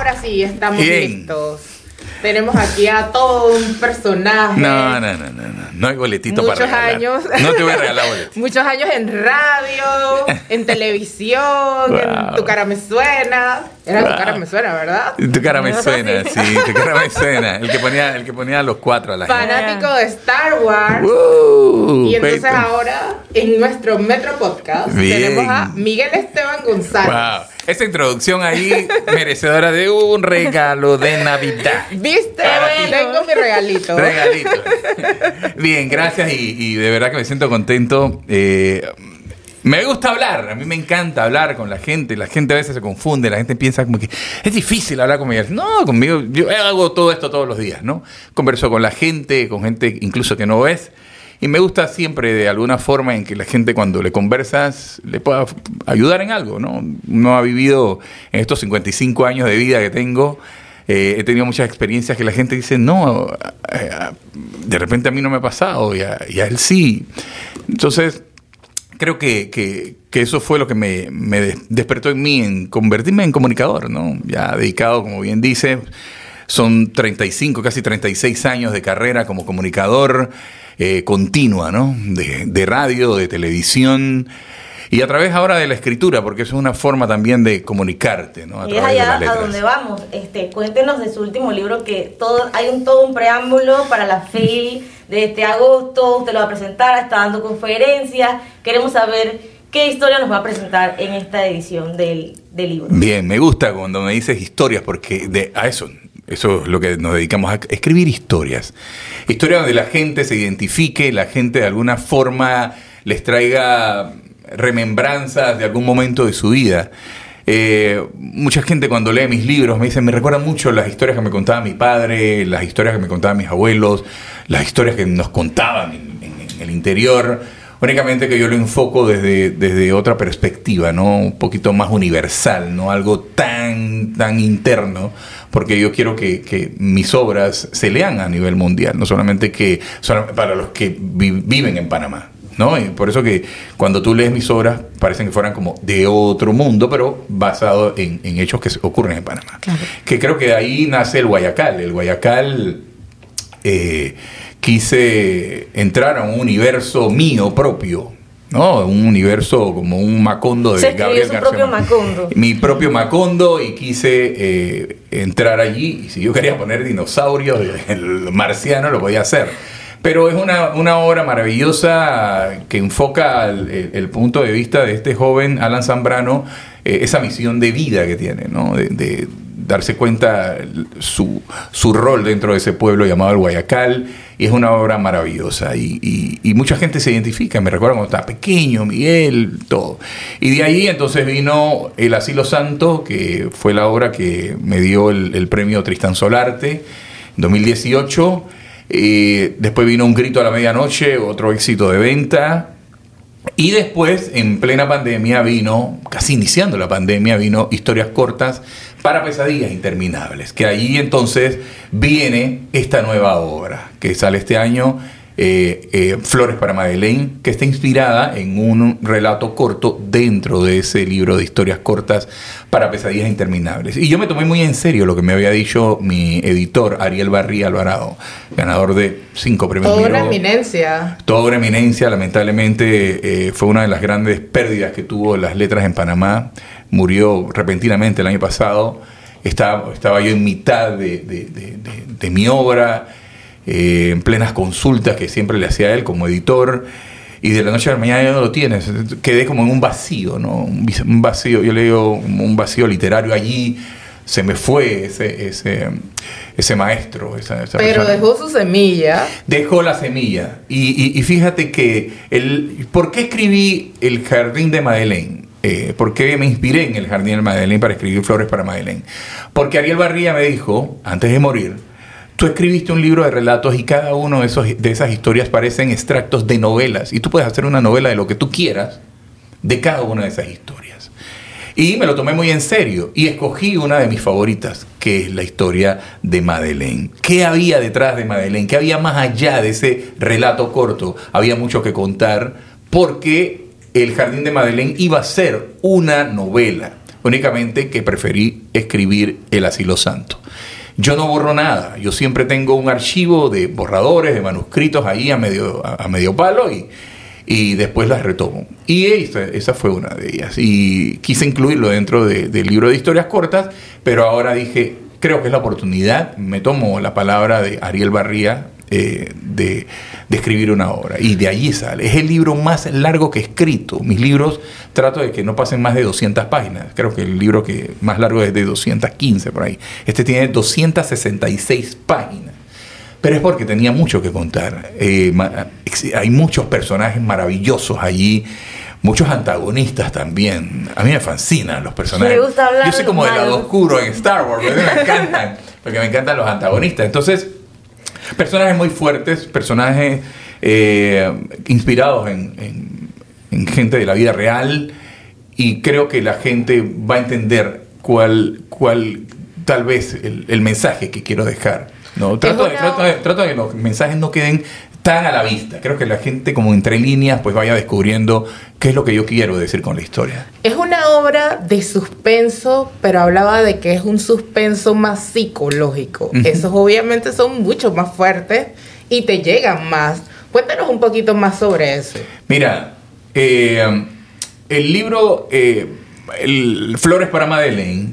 Ahora sí, estamos listos. Tenemos aquí a todo un personaje. No, no, no, no, no. No hay boletito muchos para regalar. años. No te voy a regalar boletito. muchos años en radio, en televisión, en Tu cara me suena. Era Tu cara me suena, ¿verdad? Tu cara me suena, sí, tu cara me suena. El que ponía, el que ponía a los cuatro a la gente. Fanático de Star Wars. Uh, y entonces ahora, en nuestro Metro Podcast, Bien. tenemos a Miguel Esteban González. Wow. Esa introducción ahí merecedora de un regalo de Navidad. ¿Viste? bueno. Tengo mi regalito. Regalito. Bien, gracias y, y de verdad que me siento contento. Eh, me gusta hablar, a mí me encanta hablar con la gente. La gente a veces se confunde, la gente piensa como que es difícil hablar conmigo. No, conmigo, yo hago todo esto todos los días, ¿no? Converso con la gente, con gente incluso que no ves. Y me gusta siempre de alguna forma en que la gente cuando le conversas le pueda ayudar en algo, ¿no? Uno ha vivido en estos 55 años de vida que tengo, eh, he tenido muchas experiencias que la gente dice, no, de repente a mí no me ha pasado y a, y a él sí. Entonces, creo que, que- eso fue lo que me, me des- despertó en mí, en convertirme en comunicador, ¿no? Ya dedicado, como bien dice, son 35, casi 36 años de carrera como comunicador eh, continua, ¿no? De, de radio, de televisión. Y a través ahora de la escritura, porque eso es una forma también de comunicarte, ¿no? A Y es allá a donde vamos. Este, cuéntenos de su último libro que todo hay un todo un preámbulo para la FIL de este agosto. Usted lo va a presentar, está dando conferencias. Queremos saber qué historia nos va a presentar en esta edición del, del libro. Bien, me gusta cuando me dices historias, porque de, a eso, eso es lo que nos dedicamos a escribir historias. Historias donde la gente se identifique, la gente de alguna forma les traiga remembranzas de algún momento de su vida. Eh, mucha gente cuando lee mis libros me dice, me recuerda mucho las historias que me contaba mi padre, las historias que me contaban mis abuelos, las historias que nos contaban en, el interior. Únicamente que yo lo enfoco desde, desde otra perspectiva, ¿no? Un poquito más universal, no algo tan, tan interno, porque yo quiero que, que mis obras se lean a nivel mundial, no solamente que para los que vi- viven en Panamá. ¿No? Y por eso que cuando tú lees mis obras parecen que fueran como de otro mundo, pero basado en, en hechos que ocurren en Panamá. Que creo que de ahí nace el Guayacal. El Guayacal eh, quise entrar a un universo mío propio, ¿no? Un universo como un Macondo de Se Gabriel su García propio. Macondo. Mi propio Macondo y quise eh, entrar allí. Y si yo quería poner dinosaurios, el marciano lo podía hacer. Pero es una, una obra maravillosa que enfoca el, punto de vista de este joven Alan Zambrano, eh, esa misión de vida que tiene, ¿no? De, darse cuenta su, su rol dentro de ese pueblo llamado el Guayacal. Y es una obra maravillosa. Y, y- mucha gente se identifica. Me recuerda cuando estaba pequeño, Miguel, todo. Y de ahí entonces vino El Asilo Santo, que fue la obra que me dio el, el premio Tristán Solarte en 2018. Después vino Un Grito a la Medianoche, otro éxito de venta. Y después, en plena pandemia, vino, casi iniciando la pandemia, vino Historias Cortas para Pesadillas Interminables. Que ahí entonces viene esta nueva obra que sale este año, eh, eh, Flores para Madeleine, que está inspirada en un relato corto dentro de ese libro de historias cortas para Pesadillas Interminables. Y yo me tomé muy en serio lo que me había dicho mi editor, Ariel Barría Alvarado, ganador de cinco premios. Toda una eminencia. Toda una eminencia, lamentablemente eh, fue una de las grandes pérdidas que tuvo las letras en Panamá. Murió repentinamente el año pasado. Estaba, estaba yo en mitad de, de- de- de- de mi obra, eh, en plenas consultas que siempre le hacía a él como editor. Y de la noche a la mañana ya no lo tienes. Quedé como en un vacío, ¿no? Un vacío, yo le digo un vacío literario allí. Se me fue ese, ese, ese maestro, esa, esa Pero persona dejó su semilla. dejó la semilla. Y, y- y fíjate que, el, ¿por qué escribí El Jardín de Madeleine? Eh, ¿Por qué me inspiré en El Jardín de Madeleine para escribir Flores para Madeleine? Porque Ariel Barría me dijo, antes de morir, tú escribiste un libro de relatos y cada uno de, de esas historias parecen extractos de novelas. Y tú puedes hacer una novela de lo que tú quieras de cada una de esas historias. Y me lo tomé muy en serio y escogí una de mis favoritas, que es la historia de Madeleine. ¿Qué había detrás de Madeleine? ¿Qué había más allá de ese relato corto? Había mucho que contar porque El Jardín de Madeleine iba a ser una novela, únicamente que preferí escribir El Asilo Santo. Yo no borro nada, yo siempre tengo un archivo de borradores, de manuscritos ahí a medio, a, medio palo y, y después las retomo. Y esa, esa, fue una de ellas. Y quise incluirlo dentro del libro de historias cortas, pero ahora dije, creo que es la oportunidad, me tomo la palabra de Ariel Barría, eh, de, escribir una obra. Y de allí sale. Es el libro más largo que he escrito. Mis libros trato de que no pasen más de 200 páginas. Creo que el libro que más largo es de 215 por ahí. Este tiene 266 páginas. Pero es porque tenía mucho que contar. Eh, hay muchos personajes maravillosos allí muchos antagonistas también. A mí me fascinan los personajes. Yo soy como del lado oscuro en Star Wars, me encantan, porque me encantan los antagonistas. Entonces, Personajes muy fuertes, personajes eh, inspirados en, gente de la vida real y creo que la gente va a entender cuál, cuál tal vez el, mensaje que quiero dejar. ¿no? Trato, de, trato, de, que los mensajes no queden tan a la vista. Creo que la gente como entre líneas pues vaya descubriendo qué es lo que yo quiero decir con la historia. Es una obra de suspenso, pero hablaba de que es un suspenso más psicológico. Esos obviamente son mucho más fuertes y te llegan más. Cuéntanos un poquito más sobre eso. Mira, eh, el libro eh, Flores para Madeleine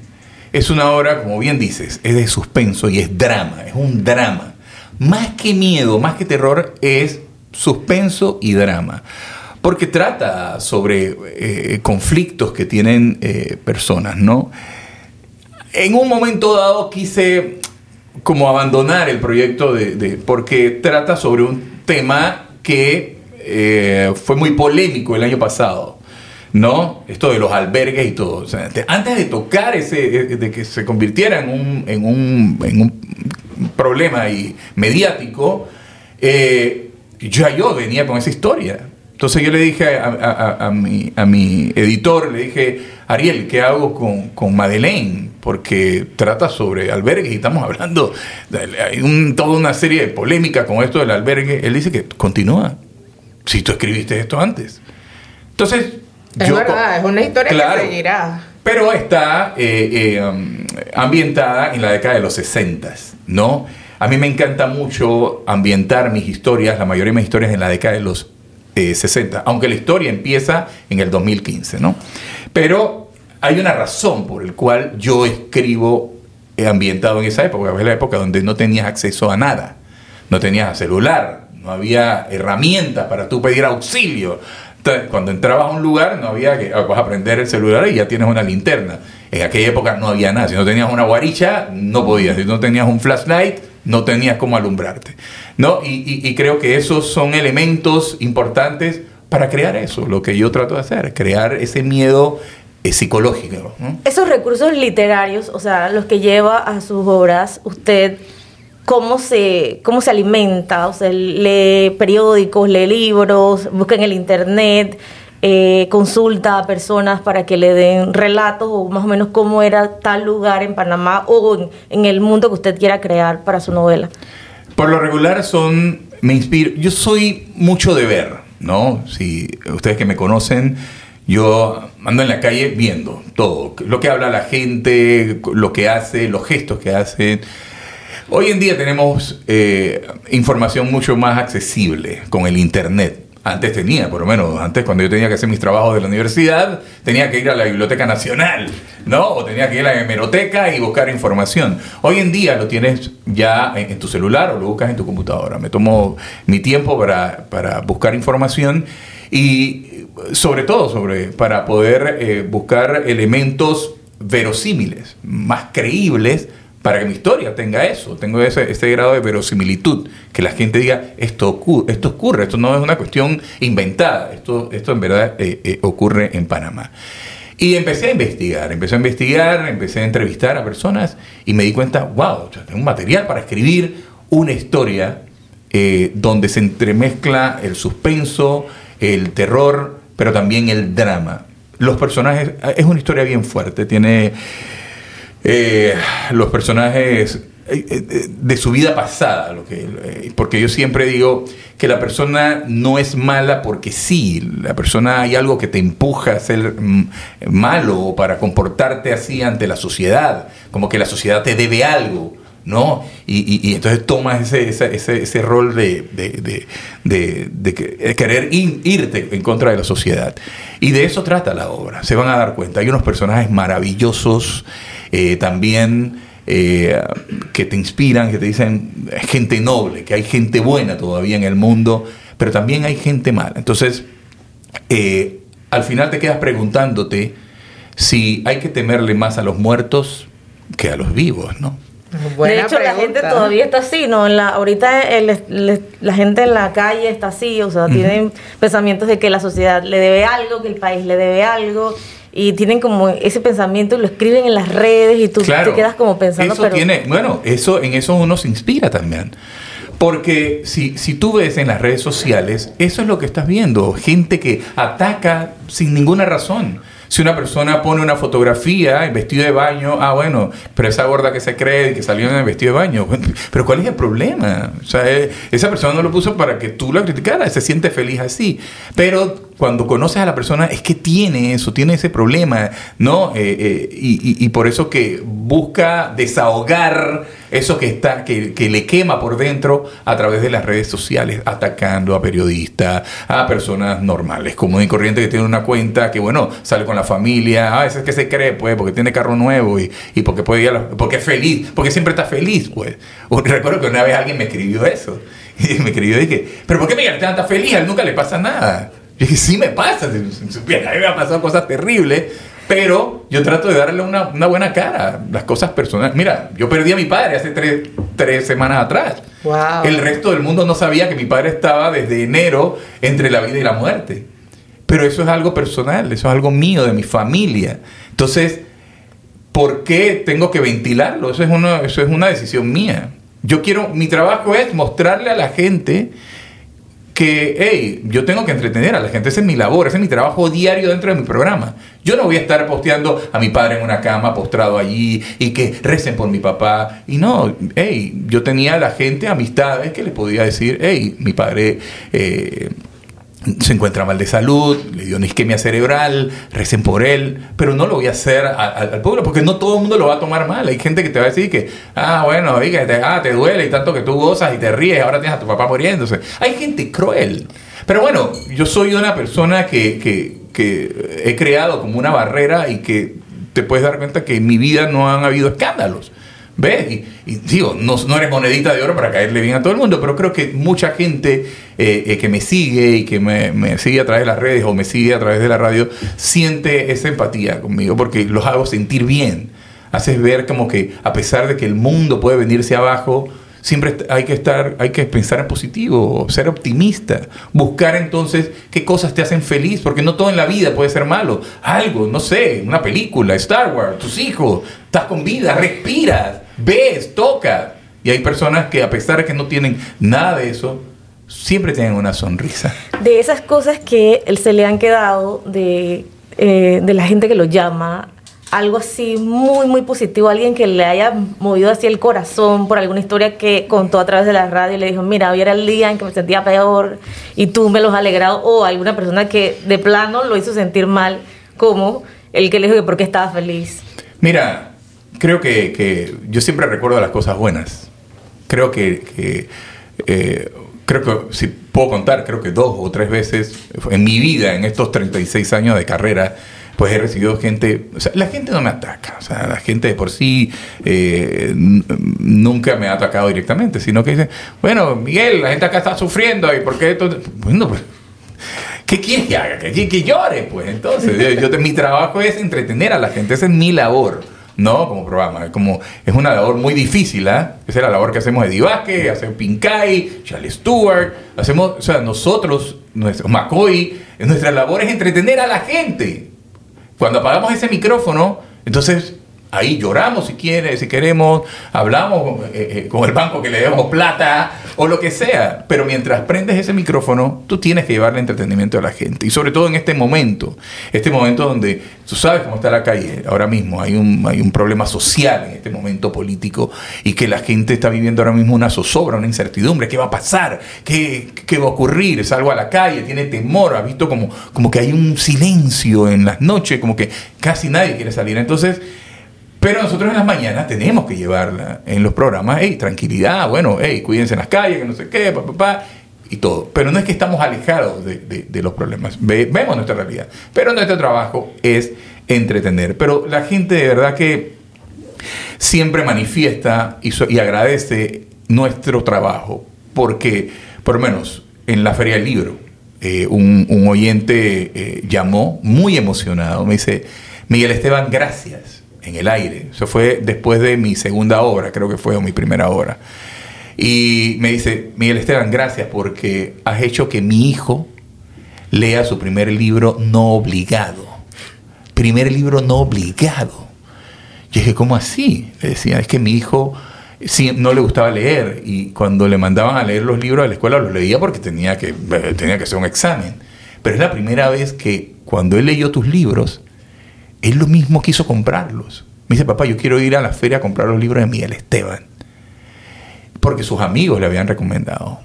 es una obra, como bien dices, es de suspenso y es drama, es un drama más que miedo, más que terror, es suspenso y drama. Porque trata sobre eh, conflictos que tienen eh, personas, ¿no? En un momento dado quise como abandonar el proyecto de, porque trata sobre un tema que eh, fue muy polémico el año pasado. ¿No? Esto de los albergues y todo. antes de tocar ese, de que se convirtiera en un, en un, en un problema y mediático, eh, ya yo venía con esa historia. Entonces yo le dije a, mi, a mi, editor, le dije, Ariel, ¿qué hago con, con Madeleine? Porque trata sobre albergues y estamos hablando, de, hay un, toda una serie de polémicas con esto del albergue. Él dice que continúa, si tú escribiste esto antes. Entonces... Es verdad, es una historia que seguirá. Pero está eh, eh, um, ambientada en la década de los 60. ¿no? A mí me encanta mucho ambientar mis historias, la mayoría de mis historias en la década de los 60, eh, aunque la historia empieza en el 2015, ¿no? Pero hay una razón por la cual yo escribo ambientado en esa época, es la época donde no tenías acceso a nada, no tenías celular, no había herramientas para tú pedir auxilio. Cuando entrabas a un lugar no había que ah, vas a prender el celular y ya tienes una linterna. En aquella época no había nada. Si no tenías una guaricha, no podías. Si no tenías un flashlight, no tenías cómo alumbrarte. ¿no? Y, creo que esos son elementos importantes para crear eso, lo que yo trato de hacer, crear ese miedo eh, psicológico. Esos recursos literarios, o sea, los que lleva a sus obras, usted, ¿cómo se, cómo se alimenta? O sea, lee periódicos, lee libros, busca en el internet. Eh, consulta a personas para que le den relatos o más o menos cómo era tal lugar en Panamá o en, el mundo que usted quiera crear para su novela? Por lo regular son, me inspiro, yo soy mucho de ver, ¿no? Si ustedes que me conocen, yo ando en la calle viendo todo, lo que habla la gente, lo que hace, los gestos que hace. Hoy en día tenemos eh, información mucho más accesible con el Internet. Antes tenía, por lo menos, antes cuando yo tenía que hacer mis trabajos de la universidad, tenía que ir a la Biblioteca Nacional, ¿no? O tenía que ir a la hemeroteca y buscar información. Hoy en día lo tienes ya en, tu celular o lo buscas en tu computadora. Me tomo mi tiempo para, para buscar información y sobre todo sobre, para poder eh, buscar elementos verosímiles, más creíbles para que mi historia tenga eso, tengo ese, grado de verosimilitud, que la gente diga, esto ocurre, esto ocurre, esto no es una cuestión inventada, esto, esto en verdad eh, eh, ocurre en Panamá. Y empecé a investigar, empecé a investigar, empecé a entrevistar a personas y me di cuenta, wow, tengo un material para escribir una historia eh, donde se entremezcla el suspenso, el terror, pero también el drama. Los personajes, es una historia bien fuerte, tiene eh, los personajes de su vida pasada, lo que, porque yo siempre digo que la persona no es mala porque sí, la persona hay algo que te empuja a ser mm, malo o para comportarte así ante la sociedad, como que la sociedad te debe algo. ¿no? Y, entonces tomas ese, ese, ese, rol de, de, querer irte en contra de la sociedad. Y de eso trata la obra, se van a dar cuenta. Hay unos personajes maravillosos eh, también eh, que te inspiran, que te dicen gente noble, que hay gente buena todavía en el mundo, pero también hay gente mala. Entonces, eh, al final te quedas preguntándote si hay que temerle más a los muertos que a los vivos, ¿no? de hecho, la gente todavía está así, ¿no? la, ahorita la gente en la calle está así, o sea, tienen pensamientos de que la sociedad le debe algo, que el país le debe algo, y tienen como ese pensamiento y lo escriben en las redes y tú te quedas como pensando. Eso tiene, bueno, eso, en eso uno se inspira también. Porque si, si tú ves en las redes sociales, eso es lo que estás viendo, gente que ataca sin ninguna razón si una persona pone una fotografía en vestido de baño, ah, bueno, pero esa gorda que se cree que salió en el vestido de baño, pero ¿cuál es el problema? O sea, eh, esa persona no lo puso para que tú la criticaras, se siente feliz así. Pero cuando conoces a la persona es que tiene eso, tiene ese problema, ¿no? Eh, eh, y, por eso que busca desahogar eso que, está, que, que, le quema por dentro a través de las redes sociales, atacando a periodistas, a personas normales, común y corriente que tiene una cuenta, que bueno, sale con la familia, a veces que se cree, pues, porque tiene carro nuevo y, y porque puede ir porque es feliz, porque siempre está feliz, pues. Recuerdo que una vez alguien me escribió eso. Y me escribió y dije, ¿pero por qué Miguel está feliz? A él nunca le pasa nada. Y dije, sí me pasa, a mí me han pasado cosas terribles, pero yo trato de darle una, buena cara, las cosas personales. Mira, yo perdí a mi padre hace tres, semanas atrás. El resto del mundo no sabía que mi padre estaba desde enero entre la vida y la muerte. Pero eso es algo personal, eso es algo mío, de mi familia. Entonces, ¿por qué tengo que ventilarlo? Eso es una, eso es una decisión mía. Yo quiero, mi trabajo es mostrarle a la gente que, hey, yo tengo que entretener a la gente, esa es mi labor, ese es mi trabajo diario dentro de mi programa. Yo no voy a estar posteando a mi padre en una cama, postrado allí, y que recen por mi papá. Y no, hey, yo tenía a la gente, amistades, que le podía decir, hey, mi padre... Eh, se encuentra mal de salud, le dio una isquemia cerebral, recen por él, pero no lo voy a hacer al pueblo porque no todo el mundo lo va a tomar mal. Hay gente que te va a decir que, ah, bueno, oiga, te, ah, te duele y tanto que tú gozas y te ríes, ahora tienes a tu papá muriéndose. Hay gente cruel. Pero bueno, yo soy una persona que, que he creado como una barrera y que te puedes dar cuenta que en mi vida no han habido escándalos. ¿Ves? Y, digo, no, no, eres monedita de oro para caerle bien a todo el mundo, pero creo que mucha gente eh, eh, que me sigue y que me, sigue a través de las redes o me sigue a través de la radio, siente esa empatía conmigo porque los hago sentir bien. Haces ver como que a pesar de que el mundo puede venirse abajo, siempre hay que estar, hay que pensar en positivo, ser optimista, buscar entonces qué cosas te hacen feliz, porque no todo en la vida puede ser malo. Algo, no sé, una película, Star Wars, tus hijos, estás con vida, respiras ves, toca. Y hay personas que a pesar de que no tienen nada de eso, siempre tienen una sonrisa. De esas cosas que se le han quedado de, eh, de la gente que lo llama, algo así muy, muy positivo, alguien que le haya movido así el corazón por alguna historia que contó a través de la radio y le dijo, mira, hoy era el día en que me sentía peor y tú me los has alegrado, o alguna persona que de plano lo hizo sentir mal, como el que le dijo que por qué estaba feliz. Mira, creo que, yo siempre recuerdo las cosas buenas. Creo que, eh, creo que si puedo contar, creo que dos o tres veces en mi vida, en estos 36 años de carrera, pues he recibido gente, la gente no me ataca, o sea, la gente de por sí eh, nunca me ha atacado directamente, sino que dice, bueno, Miguel, la gente acá está sufriendo y por qué bueno, pues, ¿qué quieres que haga? Que, que llore, pues, entonces, yo, mi trabajo es entretener a la gente, esa es mi labor. No, como programa. Es como, es una labor muy difícil, ¿eh? Esa es la labor que hacemos de Vázquez, hacemos Pincay, Charlie Stewart, hacemos, o sea, nosotros, nuestro, McCoy, nuestra labor es entretener a la gente. Cuando apagamos ese micrófono, entonces Ahí lloramos si quieres, si queremos, hablamos eh, eh, con el banco que le demos plata o lo que sea. Pero mientras prendes ese micrófono, tú tienes que llevarle entretenimiento a la gente. Y sobre todo en este momento, este momento donde tú sabes cómo está la calle ahora mismo. Hay un, hay un problema social en este momento político y que la gente está viviendo ahora mismo una zozobra, una incertidumbre. ¿Qué va a pasar? ¿Qué, qué va a ocurrir? Salgo a la calle, tiene temor, ha visto como, como que hay un silencio en las noches, como que casi nadie quiere salir. Entonces, pero nosotros en las mañanas tenemos que llevarla en los programas, hey, tranquilidad, bueno, hey, cuídense en las calles, que no sé qué, papá, pa, y todo. Pero no es que estamos alejados de, los problemas, vemos nuestra realidad. Pero nuestro trabajo es entretener. Pero la gente de verdad que siempre manifiesta y, agradece nuestro trabajo, porque, por lo menos, en la Feria del Libro, eh, un, un, oyente eh, llamó muy emocionado, me dice, Miguel Esteban, gracias en el aire. Eso fue después de mi segunda obra, creo que fue, o mi primera obra. Y me dice, Miguel Esteban, gracias porque has hecho que mi hijo lea su primer libro no obligado. Primer libro no obligado. Yo dije, ¿cómo así? Le decía, es que mi hijo sí, no le gustaba leer y cuando le mandaban a leer los libros de la escuela los leía porque tenía que, tenía que hacer un examen. Pero es la primera vez que cuando él leyó tus libros, él lo mismo quiso comprarlos. Me dice, papá, yo quiero ir a la feria a comprar los libros de Miguel Esteban. Porque sus amigos le habían recomendado.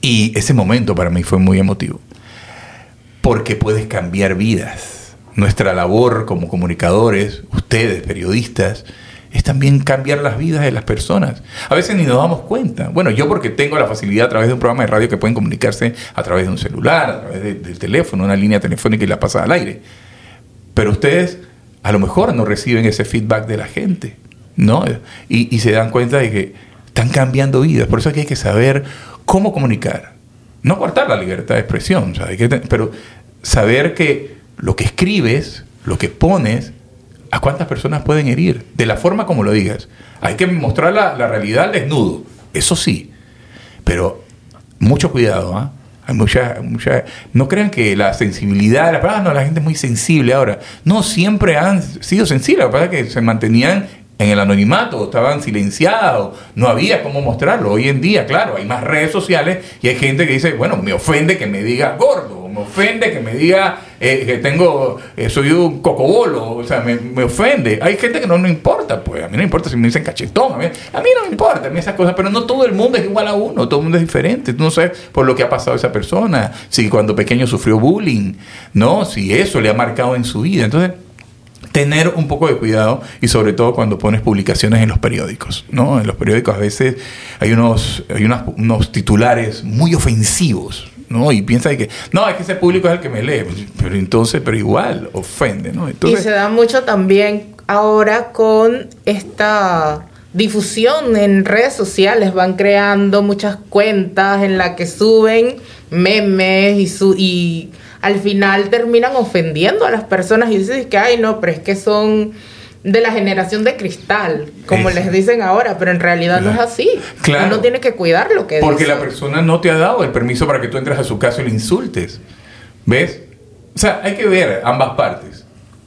Y ese momento para mí fue muy emotivo. Porque puedes cambiar vidas. Nuestra labor como comunicadores, ustedes, periodistas, es también cambiar las vidas de las personas. A veces ni nos damos cuenta. Bueno, yo porque tengo la facilidad a través de un programa de radio que pueden comunicarse a través de un celular, a través del teléfono, una línea telefónica y la pasa al aire pero ustedes a lo mejor no reciben ese feedback de la gente, ¿no? Y, se dan cuenta de que están cambiando vidas. Por eso hay que saber cómo comunicar. No cortar la libertad de expresión, pero saber que lo que escribes, lo que pones, a cuántas personas pueden herir, de la forma como lo digas. Hay que mostrar la, realidad al desnudo, eso sí, pero mucho cuidado, ¿ah? Hay mucha, mucha, no crean que la sensibilidad, la, ah, no, la gente es muy sensible ahora. No, siempre han sido sensibles, la verdad que se mantenían en el anonimato, estaban silenciados, no había cómo mostrarlo. Hoy en día, claro, hay más redes sociales y hay gente que dice, bueno, me ofende que me diga gordo, me ofende que me diga eh, que tengo, eh, soy un cocobolo, o sea, me, ofende. Hay gente que no me importa, pues, a mí no importa si me dicen cachetón, a mí, a mí no importa a mí esas cosas, pero no todo el mundo es igual a uno, todo el mundo es diferente. Tú no sabes por lo que ha pasado esa persona, si cuando pequeño sufrió bullying, ¿no? Si eso le ha marcado en su vida. Entonces, tener un poco de cuidado y sobre todo cuando pones publicaciones en los periódicos, ¿no? En los periódicos a veces hay unos, hay unos titulares muy ofensivos, ¿no? Y piensa que, no, es que ese público es el que me lee, pero entonces, pero igual, ofende, ¿no? y se da mucho también ahora con esta difusión en redes sociales, van creando muchas cuentas en las que suben memes y, su, y al final terminan ofendiendo a las personas y dices que, ay, no, pero es que son de la generación de cristal, como les dicen ahora, pero en realidad no es así. Claro. Uno tiene que cuidar lo que Porque la persona no te ha dado el permiso para que tú entres a su casa y le insultes. ¿Ves? O sea, hay que ver ambas partes.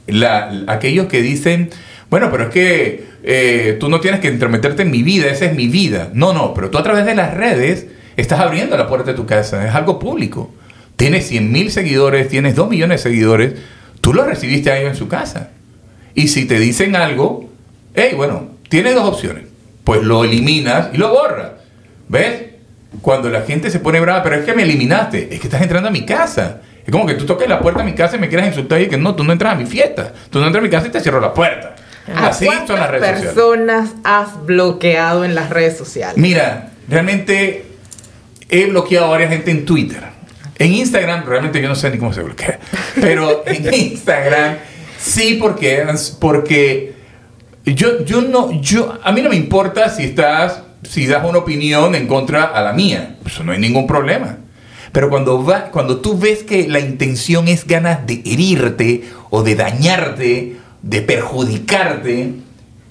La, aquellos que dicen, bueno, pero es que eh, tú no tienes que entremeterte en mi vida, esa es mi vida. No, no, pero tú a través de las redes estás abriendo la puerta de tu casa, es algo público tienes 100 mil seguidores, tienes 2 millones de seguidores, tú lo recibiste ahí en su casa. Y si te dicen algo, hey, bueno, tienes dos opciones. Pues lo eliminas y lo borras. ¿Ves? Cuando la gente se pone brava, pero es que me eliminaste, es que estás entrando a mi casa. Es como que tú toques la puerta de mi casa y me quieras insultar y que no, tú no entras a mi fiesta. Tú no entras a mi casa y te cierro la puerta. Así son las redes personas has bloqueado en las redes sociales? Mira, realmente he bloqueado a varias gente en Twitter. En Instagram, realmente yo no sé ni cómo se bloquea, pero en Instagram sí, porque, porque yo, yo no, yo, a mí no me importa si estás, si das una opinión en contra a la mía, eso no hay ningún problema. Pero cuando, va, cuando tú ves que la intención es ganas de herirte o de dañarte, de perjudicarte,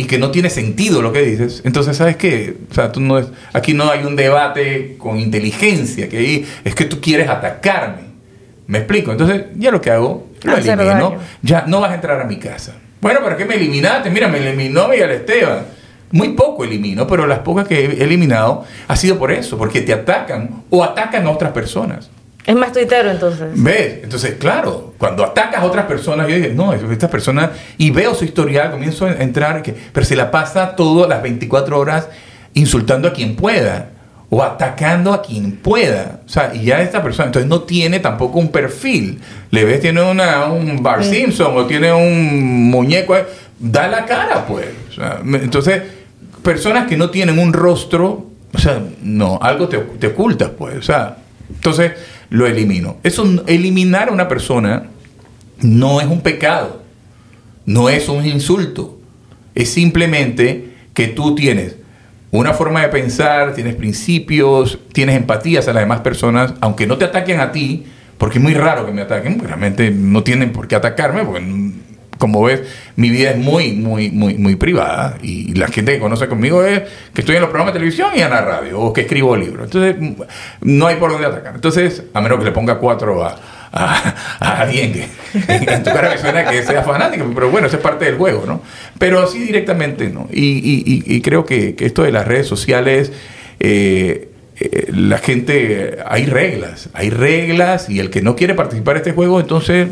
y que no tiene sentido lo que dices, entonces sabes qué, o sea, tú no es, aquí no hay un debate con inteligencia, que es que tú quieres atacarme. ¿Me explico? Entonces, ya lo que hago, lo elimino. Ya no vas a entrar a mi casa. Bueno, ¿para qué me eliminaste? Mira, me eliminó Miguel Esteban. Muy poco elimino, pero las pocas que he eliminado ha sido por eso, porque te atacan o atacan a otras personas. Es más tuitero entonces. ¿Ves? Entonces, claro, cuando atacas a otras personas, yo digo, no, esta persona, y veo su historial, comienzo a entrar, que, pero se la pasa todas las 24 horas insultando a quien pueda o atacando a quien pueda. O sea, y ya esta persona, entonces no tiene tampoco un perfil. Le ves, tiene una, un Bar Simpson o tiene un muñeco, da la cara, pues. O sea, entonces, personas que no tienen un rostro, o sea, no, algo te, te ocultas, pues. O sea, entonces lo elimino. Eso, eliminar a una persona no es un pecado, no es un insulto, es simplemente que tú tienes una forma de pensar, tienes principios, tienes empatías a las demás personas, aunque no te ataquen a ti, porque es muy raro que me ataquen, realmente no tienen por qué atacarme, porque como ves, mi vida es muy, muy, muy, muy privada y la gente que conoce conmigo es que estoy en los programas de televisión y en la radio o que escribo libros. Entonces, no hay por dónde atacar. Entonces, a menos que le ponga cuatro a, a, alguien que en tu cara suena que sea fanático, pero bueno, eso es parte del juego, ¿no? Pero así directamente no. Y, creo que, esto de las redes sociales, eh, eh, la gente, hay reglas, hay reglas y el que no quiere participar en este juego, entonces,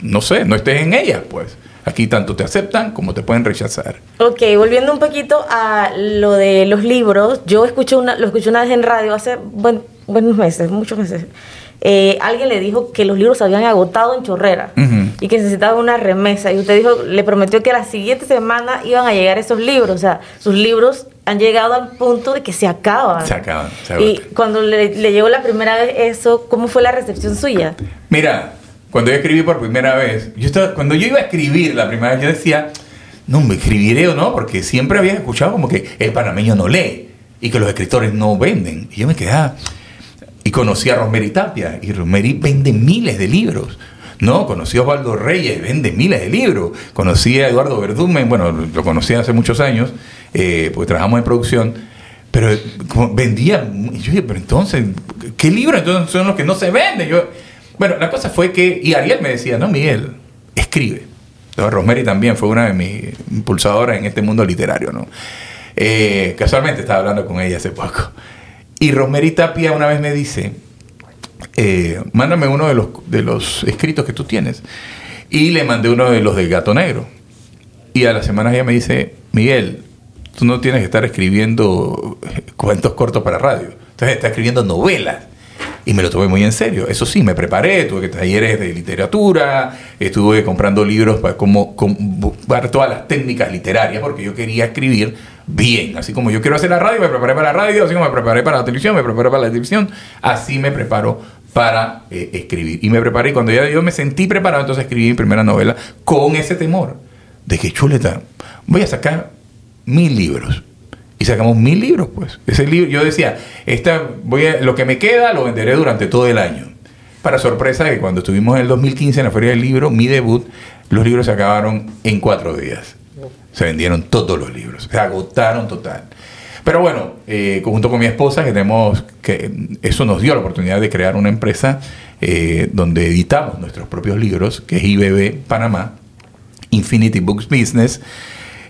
no sé, no estés en ellas, pues. Aquí tanto te aceptan como te pueden rechazar. Ok, volviendo un poquito a lo de los libros, yo escuché una, lo escuché una vez en radio hace buenos meses, muchos meses. Eh, alguien le dijo que los libros se habían agotado en Chorrera y que necesitaba una remesa. Y usted dijo, le prometió que la siguiente semana iban a llegar esos libros. O sea, sus libros han llegado al punto de que se acaban. Se acaban. y cuando le, llegó la primera vez eso, ¿cómo fue la recepción suya? Mira, cuando yo escribí por primera vez, yo estaba, cuando yo iba a escribir la primera vez, yo decía, no, me escribiré o no, porque siempre había escuchado como que el panameño no lee y que los escritores no venden. Y yo me quedaba y conocí a Rosemary Tapia, y Rosemary vende miles de libros. No, conocí a Osvaldo Reyes, vende miles de libros. Conocí a Eduardo Verdumen, bueno, lo conocí hace muchos años, eh, porque trabajamos en producción, pero vendía, yo dije, pero entonces, ¿qué libros entonces son los que no se venden? Yo, bueno, la cosa fue que, y Ariel me decía, no, Miguel, escribe. Rosemary también fue una de mis impulsadoras en este mundo literario, ¿no? Eh, casualmente estaba hablando con ella hace poco. Y Rosemary Tapia una vez me dice, eh, mándame uno de los, de los escritos que tú tienes. Y le mandé uno de los del gato negro. Y a la semana ella me dice, Miguel, tú no tienes que estar escribiendo cuentos cortos para radio. Entonces está escribiendo novelas. Y me lo tomé muy en serio. Eso sí, me preparé, tuve que talleres de literatura, estuve comprando libros para como, para todas las técnicas literarias, porque yo quería escribir bien. Así como yo quiero hacer la radio, me preparé para la radio, así como me preparé para la televisión, me preparé para la televisión, así me preparo para eh, escribir. Y me preparé, cuando ya yo me sentí preparado, entonces escribí mi primera novela con ese temor de que chuleta, voy a sacar mil libros. Y sacamos mil libros, pues. Ese libro, yo decía, esta, voy a, lo que me queda lo venderé durante todo el año. Para sorpresa que cuando estuvimos en el 2015 en la Feria del Libro, mi debut, los libros se acabaron en cuatro días. Se vendieron todos los libros, se agotaron total. Pero bueno, eh, junto con mi esposa, tenemos que eso nos dio la oportunidad de crear una empresa eh, donde editamos nuestros propios libros, que es IBB Panamá, Infinity Books Business.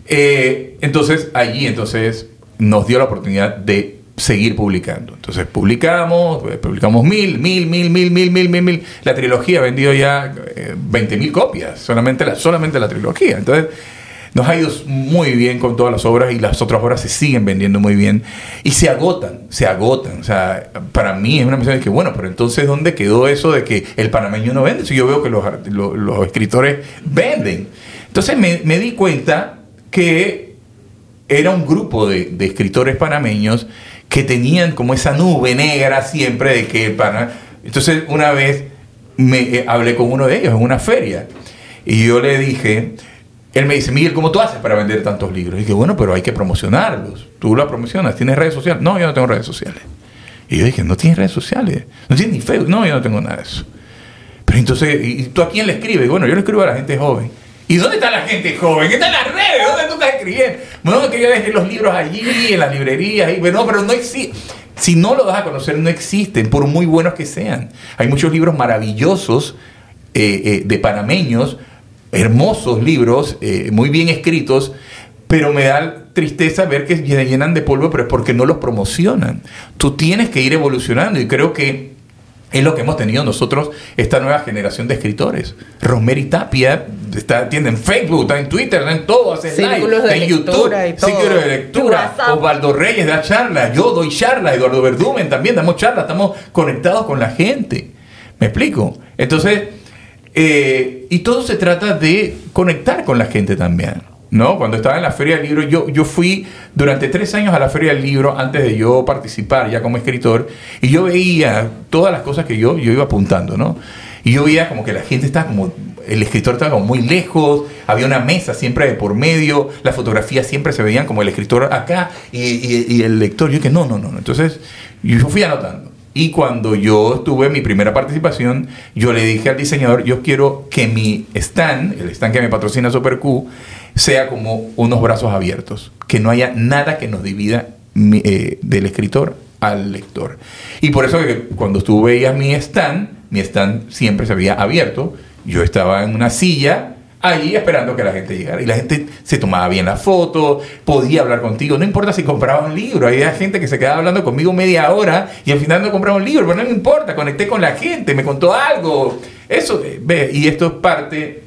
Eh, entonces, allí entonces nos dio la oportunidad de seguir publicando. Entonces publicamos, publicamos mil, mil, mil, mil, mil, mil, mil, mil. La trilogía ha vendido ya 20 mil copias, solamente la, solamente la trilogía. Entonces, nos ha ido muy bien con todas las obras y las otras obras se siguen vendiendo muy bien y se agotan, se agotan. O sea, para mí es una mensaje de que, bueno, pero entonces, ¿dónde quedó eso de que el panameño no vende? Si yo veo que los, escritores venden. Entonces me, di cuenta que era un grupo de, escritores panameños que tenían como esa nube negra siempre de que el Panamá... Entonces una vez me eh, hablé con uno de ellos en una feria y yo le dije, él me dice, Miguel, ¿cómo tú haces para vender tantos libros? Y dije, bueno, pero hay que promocionarlos. Tú los promocionas. ¿Tienes redes sociales? No, yo no tengo redes sociales. Y yo dije, ¿no tienes redes sociales? ¿No tienes ni Facebook? No, yo no tengo nada de eso. Pero entonces, ¿y tú a quién le escribes? Bueno, yo le escribo a la gente joven. ¿Y dónde está la gente joven? ¿Qué está en las redes? ¿Dónde tú estás escribiendo? Bueno, que yo dejé los libros allí, en las librerías. Y, bueno, pero no existe. Si no lo das a conocer, no existen, por muy buenos que sean. Hay muchos libros maravillosos eh, eh, de panameños hermosos libros, eh, muy bien escritos, pero me da tristeza ver que se llenan de polvo, pero es porque no los promocionan. Tú tienes que ir evolucionando y creo que es lo que hemos tenido nosotros, esta nueva generación de escritores. Rosemary Tapia está, tiene en Facebook, está en Twitter, está en todo, hace live, está en YouTube, círculos de lectura. Osvaldo Reyes da charla, yo doy charla, Eduardo Verdumen también damos charla, estamos conectados con la gente. ¿Me explico? Entonces, eh, y todo se trata de conectar con la gente también. ¿No? Cuando estaba en la Feria del Libro, yo, yo fui durante tres años a la Feria del Libro antes de yo participar ya como escritor y yo veía todas las cosas que yo, yo iba apuntando, ¿no? Y yo veía como que la gente estaba como, el escritor estaba como muy lejos, había una mesa siempre de por medio, las fotografías siempre se veían como el escritor acá y, y, el lector. Yo dije, no, no, no. Entonces yo fui anotando. Y cuando yo tuve mi primera participación, yo le dije al diseñador, yo quiero que mi stand, el stand que me patrocina Super Q, sea como unos brazos abiertos, que no haya nada que nos divida eh, del escritor al lector. Y por eso cuando tú veías mi stand, mi stand siempre se había abierto, yo estaba en una silla allí esperando que la gente llegara. Y la gente se tomaba bien la foto, podía hablar contigo, no importa si compraba un libro, había gente que se quedaba hablando conmigo media hora y al final no compraba un libro, pero no me importa, conecté con la gente, me contó algo. Eso, eh, ve, y esto es parte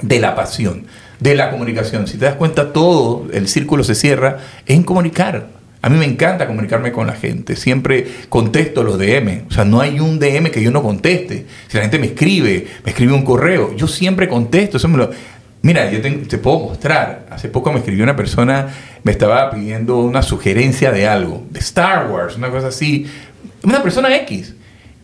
de la pasión de la comunicación. Si te das cuenta, todo el círculo se cierra en comunicar. A mí me encanta comunicarme con la gente. Siempre contesto los DM. O sea, no hay un DM que yo no conteste. Si la gente me escribe, me escribe un correo, yo siempre contesto. Eso me lo... Mira, yo te, puedo mostrar. Hace poco me escribió una persona, me estaba pidiendo una sugerencia de algo, de Star Wars, una cosa así. Una persona X.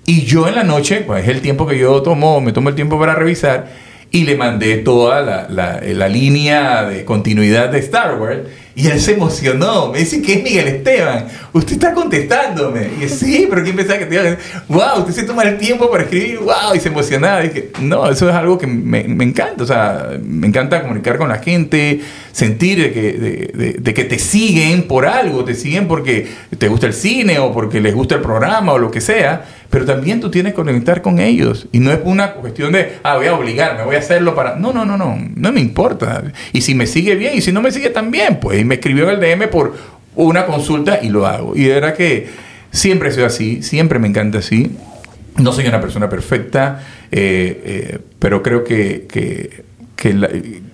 Y yo en la noche, pues es el tiempo que yo tomo, me tomo el tiempo para revisar y le mandé toda la, la, la, línea de continuidad de Star Wars y él se emocionó. Me dice que es Miguel Esteban. Usted está contestándome. Y yo, sí, pero ¿quién pensaba que te iba a decir? ¡Wow! Usted se toma el tiempo para escribir. ¡Wow! Y se emocionaba. Y dije, no, eso es algo que me, me, encanta. O sea, me encanta comunicar con la gente, sentir de que, de, de, que te siguen por algo. Te siguen porque te gusta el cine o porque les gusta el programa o lo que sea. Pero también tú tienes que conectar con ellos. Y no es una cuestión de, ah, voy a obligarme, voy a hacerlo para. No, no, no, no. No me importa. Y si me sigue bien y si no me sigue también, pues me escribió en el DM por una consulta y lo hago. Y era que siempre he sido así, siempre me encanta así. No soy una persona perfecta, eh, eh, pero creo que, que,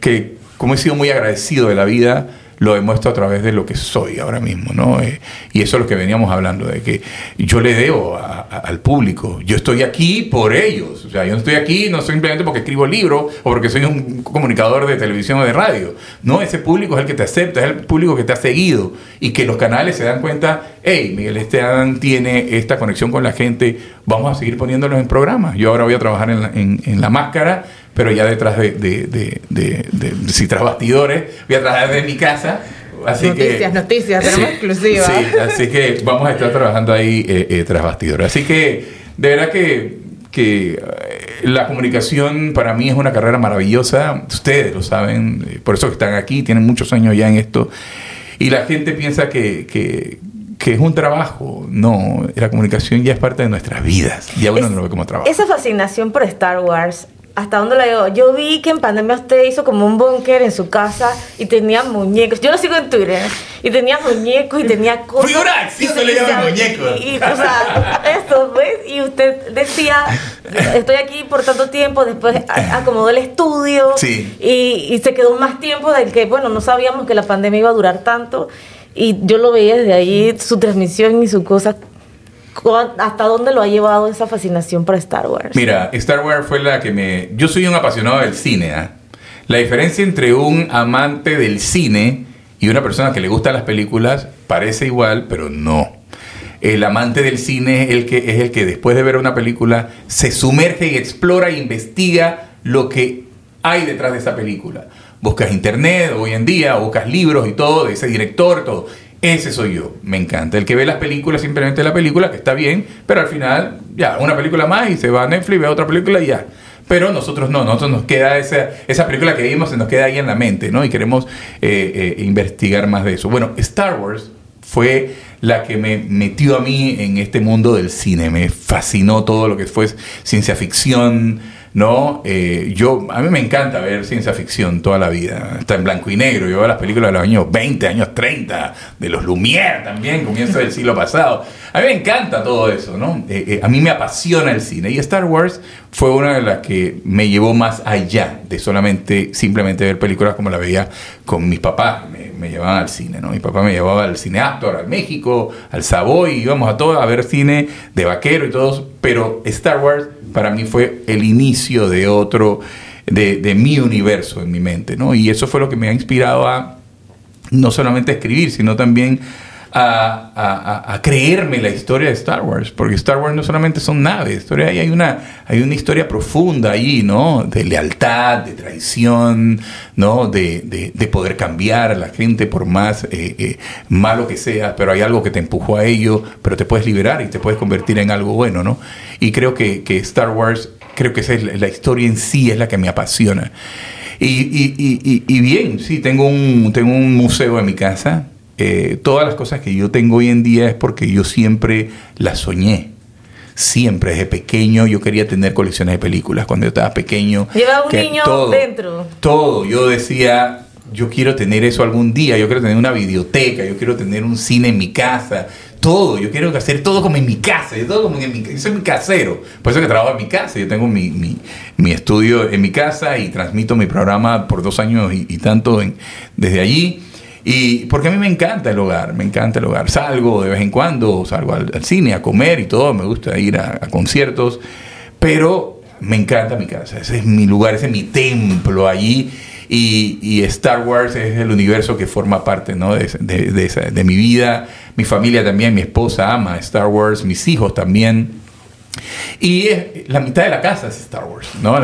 que, como he sido muy agradecido de la vida, lo demuestro a través de lo que soy ahora mismo, ¿no? Eh, y eso es lo que veníamos hablando, de que yo le debo al público, yo estoy aquí por ellos, o sea, yo estoy aquí no simplemente porque escribo libros o porque soy un comunicador de televisión o de radio, no, ese público es el que te acepta, es el público que te ha seguido. Y que los canales se dan cuenta, hey, Miguel Esteban tiene esta conexión con la gente, vamos a seguir poniéndolos en programas, yo ahora voy a trabajar en en la máscara, pero ya detrás de, de, de, de, si tras bastidores, voy a trabajar de mi casa. Así noticias, que, noticias, tenemos exclusivas. Sí, así que vamos a estar trabajando ahí eh, eh, tras bastidores. Así que, de verdad que, que eh, la comunicación para mí es una carrera maravillosa. Ustedes lo saben, por eso que están aquí, tienen muchos años ya en esto. Y la gente piensa que, que, que es un trabajo. No, la comunicación ya es parte de nuestras vidas. Ya uno no lo ve como trabajo. Esa fascinación por Star Wars ¿Hasta dónde la llevo? Yo vi que en pandemia usted hizo como un búnker en su casa y tenía muñecos. Yo lo sigo en Twitter. Y tenía muñecos y tenía cosas. Fui una acción, le llaman muñecos. Y, o sea, esto, ¿ves? Y usted decía, estoy aquí por tanto tiempo, después acomodó el estudio. Sí. Y, y se quedó más tiempo del que, bueno, no sabíamos que la pandemia iba a durar tanto. Y yo lo veía desde ahí, su transmisión y su cosa ¿Hasta dónde lo ha llevado esa fascinación por Star Wars? Mira, Star Wars fue la que me... Yo soy un apasionado del cine. ¿ah? La diferencia entre un amante del cine y una persona que le gustan las películas parece igual, pero no. El amante del cine es el que, es el que después de ver una película se sumerge y explora e investiga lo que hay detrás de esa película. Buscas internet hoy en día, buscas libros y todo, de ese director, todo. Ese soy yo, me encanta. El que ve las películas simplemente la película, que está bien, pero al final, ya, una película más y se va a Netflix, ve otra película y ya. Pero nosotros no, nosotros nos queda esa, esa película que vimos, se nos queda ahí en la mente, ¿no? Y queremos eh, eh, investigar más de eso. Bueno, Star Wars fue la que me metió a mí en este mundo del cine. Me fascinó todo lo que fue ciencia ficción, ¿no? Eh, yo, a mí me encanta ver ciencia ficción toda la vida. Está en blanco y negro. Yo veo las películas de los años 20, años 30, de los Lumière también, comienzo del siglo pasado. A mí me encanta todo eso, ¿no? Eh, eh, a mí me apasiona el cine. Y Star Wars fue una de las que me llevó más allá de solamente, simplemente ver películas como la veía con mis papás. Me, llevaban al cine, ¿no? Mi papá me llevaba al cine Actor, al México, al Savoy, íbamos a todo a ver cine de vaquero y todo. Pero Star Wars para mí fue el inicio de otro, de, mi universo en mi mente, ¿no? Y eso fue lo que me ha inspirado a no solamente escribir, sino también a, creerme la historia de Star Wars, porque Star Wars no solamente son naves, historia, hay, una, hay una historia profunda ahí, ¿no? De lealtad, de traición, ¿no? De, poder cambiar a la gente por más eh, eh, malo que sea, pero hay algo que te empujó a ello, pero te puedes liberar y te puedes convertir en algo bueno, ¿no? Y creo que, Star Wars, creo que esa es la, historia en sí, es la que me apasiona. Y, y, y, bien, sí, tengo un, tengo un museo en mi casa eh, todas las cosas que yo tengo hoy en día es porque yo siempre las soñé. Siempre, desde pequeño, yo quería tener colecciones de películas. Cuando yo estaba pequeño. Llevaba un niño dentro. Todo. Yo decía, yo quiero tener eso algún día. Yo quiero tener una biblioteca. Yo quiero tener un cine en mi casa. Todo. Yo quiero hacer todo como en mi casa. Yo, todo como en mi, yo soy mi casero. Por eso que trabajo en mi casa. Yo tengo mi, mi, mi estudio en mi casa y transmito mi programa por dos años y, y tanto en, desde allí. Y porque a mí me encanta el hogar, me encanta el hogar. Salgo de vez en cuando, salgo al, cine a comer y todo, me gusta ir a, conciertos, pero me encanta mi casa, ese es mi lugar, ese es mi templo allí. Y, Star Wars es el universo que forma parte ¿no? de, de mi vida. Mi familia también, mi esposa ama Star Wars, mis hijos también. Y la mitad de la casa es Star Wars, ¿no?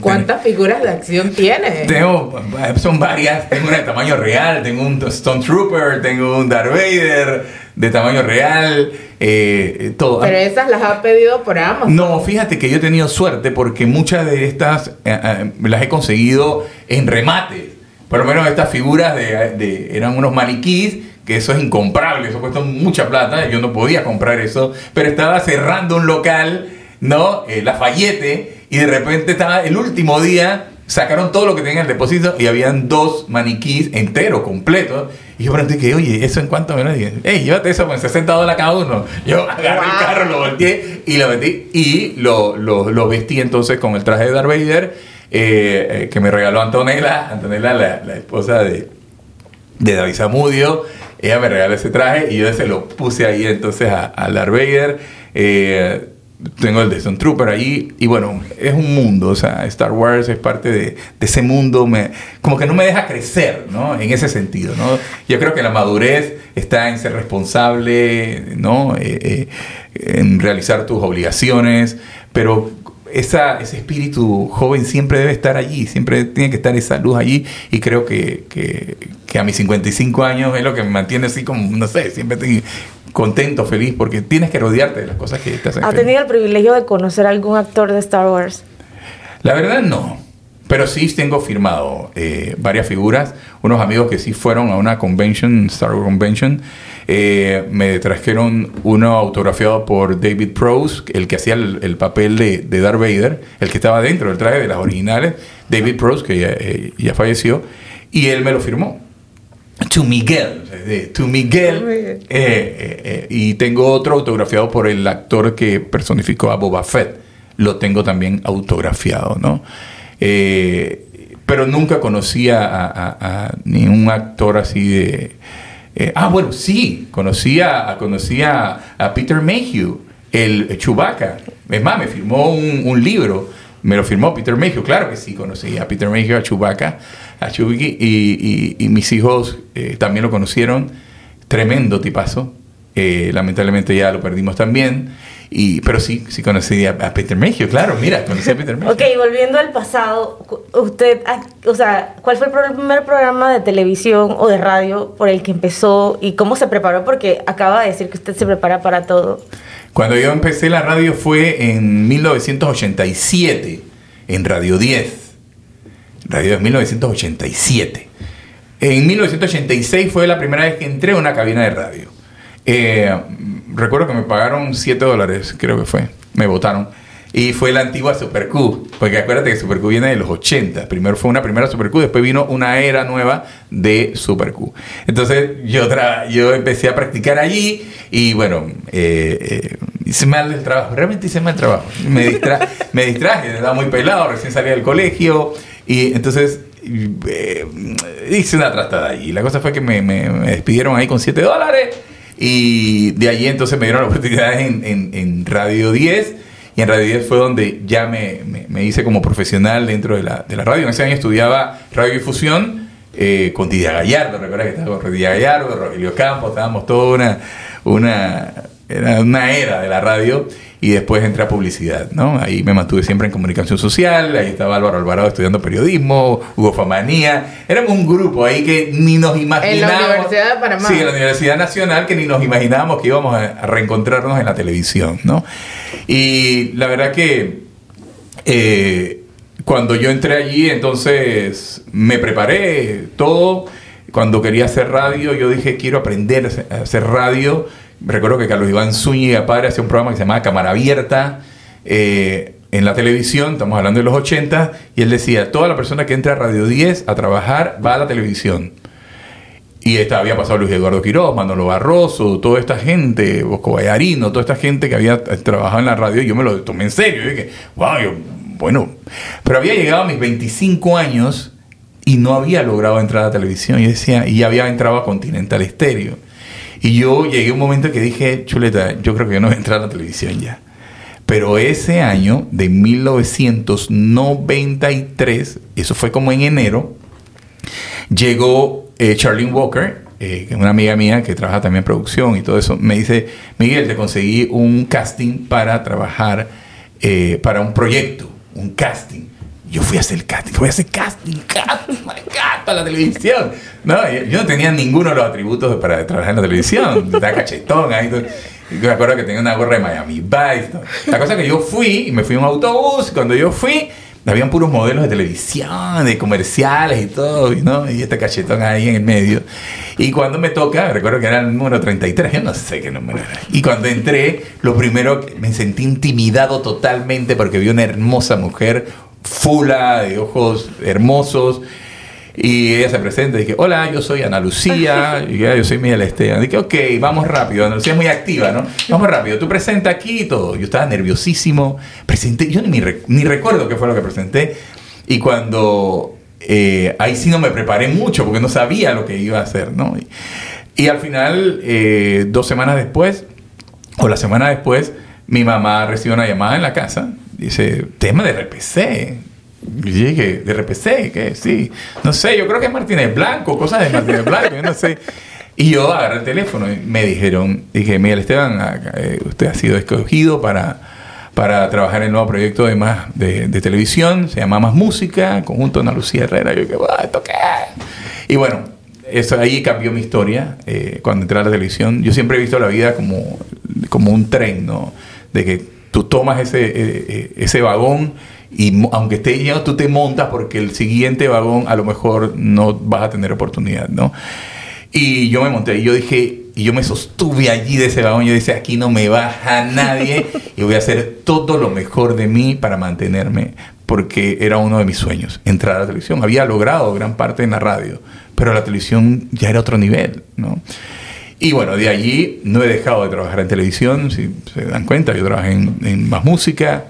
¿Cuántas figuras de acción tiene? Tengo, son varias. Tengo una de tamaño real, tengo un Stone Trooper, tengo un Darth Vader de tamaño real, eh, todo. Pero esas las ha pedido por Amazon. No, fíjate que yo he tenido suerte porque muchas de estas eh, eh, las he conseguido en remate. Por lo menos estas figuras de, eran unos maniquís que eso es incomparable, eso cuesta mucha plata, yo no podía comprar eso, pero estaba cerrando un local, ¿no? Eh, la Fayette, y de repente estaba el último día, sacaron todo lo que tenían en el depósito y habían dos maniquís enteros, completos. Y yo pregunté que, oye, ¿eso en cuánto me lo dije? Ey, llévate eso con 60 dólares cada uno. Yo agarré el carro, lo volteé y lo metí y lo, lo, vestí entonces con el traje de Darth Vader eh, eh, que me regaló Antonella, Antonella, la, la esposa de, de David Zamudio ella me regaló ese traje y yo se lo puse ahí entonces a, a Darth Vader. Eh, tengo el de Stone Trooper ahí y bueno, es un mundo, o sea, Star Wars es parte de, ese mundo, me, como que no me deja crecer, ¿no? En ese sentido, ¿no? Yo creo que la madurez está en ser responsable, ¿no? Eh, eh, en realizar tus obligaciones, pero esa, ese espíritu joven siempre debe estar allí, siempre tiene que estar esa luz allí y creo que, que, a mis 55 años es lo que me mantiene así como, no sé, siempre estoy contento, feliz, porque tienes que rodearte de las cosas que te hacen. ¿Ha tenido el privilegio de conocer a algún actor de Star Wars? La verdad no, pero sí tengo firmado eh, varias figuras, unos amigos que sí fueron a una convention, Star Wars Convention, eh, me trajeron uno autografiado por David Prose, el que hacía el, papel de, de, Darth Vader, el que estaba dentro del traje de las originales, David Prose, que ya, eh, falleció, y él me lo firmó. To Miguel, To Miguel. Eh, y tengo otro autografiado por el actor que personificó a Boba Fett. Lo tengo también autografiado, ¿no? pero nunca conocí a, a, ni un actor así de eh, ah, bueno, sí, conocía, a, Peter Mayhew, el Chewbacca. Es más, me firmó un, libro, me lo firmó Peter Mayhew. Claro que sí, conocí a Peter Mayhew, a Chewbacca, a Chewbacca, y, mis hijos eh, también lo conocieron. Tremendo tipazo. Eh, lamentablemente ya lo perdimos también. Y, pero sí, sí conocí a, Peter Mayhew, claro, mira, conocí a Peter Mayhew. ok, volviendo al pasado, usted, ah, o sea, ¿cuál fue el primer programa de televisión o de radio por el que empezó y cómo se preparó? Porque acaba de decir que usted se prepara para todo. Cuando yo empecé la radio fue en 1987, en Radio 10. Radio 10, 1987. En 1986 fue la primera vez que entré a una cabina de radio. Eh, recuerdo que me pagaron 7 dólares, creo que fue. Me votaron. Y fue la antigua Super Q, porque acuérdate que Super Q viene de los 80. Primero fue una primera Super Q, después vino una era nueva de Super Q. Entonces yo, tra yo empecé a practicar allí y bueno, eh, eh, hice mal el trabajo, realmente hice mal el trabajo. Me, distra me distraje, estaba muy pelado, recién salía del colegio y entonces eh, hice una trastada allí. La cosa fue que me, me, me despidieron ahí con 7 dólares y de allí entonces me dieron la oportunidad en, en, Radio 10 y en Radio 10 fue donde ya me, me, hice como profesional dentro de la, de la radio. En ese año estudiaba radiodifusión eh, con Didia Gallardo, recuerda que estaba con Didia Gallardo, Rogelio Campos, estábamos toda una, una era de la radio y después entré a publicidad, ¿no? Ahí me mantuve siempre en comunicación social, ahí estaba Álvaro Alvarado estudiando periodismo, Hugo Famanía, éramos un grupo ahí que ni nos imaginábamos. En la Universidad de Panamá. Sí, en la Universidad Nacional, que ni nos imaginábamos que íbamos a reencontrarnos en la televisión, ¿no? Y la verdad que eh, cuando yo entré allí, entonces me preparé todo. Cuando quería hacer radio, yo dije, quiero aprender a hacer radio recuerdo que Carlos Iván Zúñiga Padre hacía un programa que se llamaba Cámara Abierta eh, en la televisión, estamos hablando de los 80, y él decía, toda la persona que entra a Radio 10 a trabajar va a la televisión. Y esta, había pasado Luis Eduardo Quiroz, Manolo Barroso, toda esta gente, Bosco Vallarino, toda esta gente que había trabajado en la radio, y yo me lo tomé en serio. Y dije, wow, yo, bueno. Pero había llegado a mis 25 años y no había logrado entrar a la televisión. Y decía, y había entrado a Continental Estéreo. Y yo llegué a un momento que dije, chuleta, yo creo que yo no voy a entrar a la televisión ya. Pero ese año de 1993, eso fue como en enero, llegó eh, Charlene Walker, eh, una amiga mía que trabaja también en producción y todo eso, me dice, Miguel, te conseguí un casting para trabajar eh, para un proyecto, un casting. Yo fui a hacer casting, fui a hacer casting, casting, my para la televisión. No, yo no tenía ninguno de los atributos para trabajar en la televisión. Estaba cachetón ahí. Yo me acuerdo que tenía una gorra de Miami Vice. La cosa es que yo fui, me fui en un autobús, cuando yo fui, habían puros modelos de televisión, de comerciales y todo, ¿no? Y este cachetón ahí en el medio. Y cuando me toca, recuerdo que era el número 33, yo no sé qué número era. Y cuando entré, lo primero, me sentí intimidado totalmente porque vi una hermosa mujer, fula, de ojos hermosos. Y ella se presenta y dije, hola, yo soy Ana Lucía, y yo soy Miguel Esteban. Dije, ok, vamos rápido. Ana Lucía es muy activa, ¿no? Vamos rápido. Tú presenta aquí y todo. Yo estaba nerviosísimo. Presenté, yo ni, ni recuerdo qué fue lo que presenté. Y cuando eh, ahí sí no me preparé mucho porque no sabía lo que iba a hacer, ¿no? Y, y al final, eh, dos semanas después, o la semana después, mi mamá recibió una llamada en la casa. Dice, tema de RPC. Y dije, ¿de RPC? ¿Qué? Sí. No sé, yo creo que es Martínez Blanco, cosas de Martínez Blanco, yo no sé. Y yo agarré el teléfono y me dijeron, dije, Miguel Esteban, eh, usted ha sido escogido para, para trabajar en el nuevo proyecto de, más, de, televisión, se llama Más Música, conjunto Ana Lucía Herrera. Yo dije, ¿esto qué? Y bueno, eso ahí cambió mi historia eh, cuando entré a la televisión. Yo siempre he visto la vida como, como un tren, ¿no? De que tú tomas ese, eh, ese vagón y aunque esté lleno, tú te montas porque el siguiente vagón a lo mejor no vas a tener oportunidad, ¿no? Y yo me monté y yo dije, y yo me sostuve allí de ese vagón, yo dije, aquí no me baja nadie y voy a hacer todo lo mejor de mí para mantenerme, porque era uno de mis sueños, entrar a la televisión. Había logrado gran parte en la radio, pero la televisión ya era otro nivel, ¿no? Y bueno, de allí no he dejado de trabajar en televisión, si se dan cuenta, yo trabajé en, más música,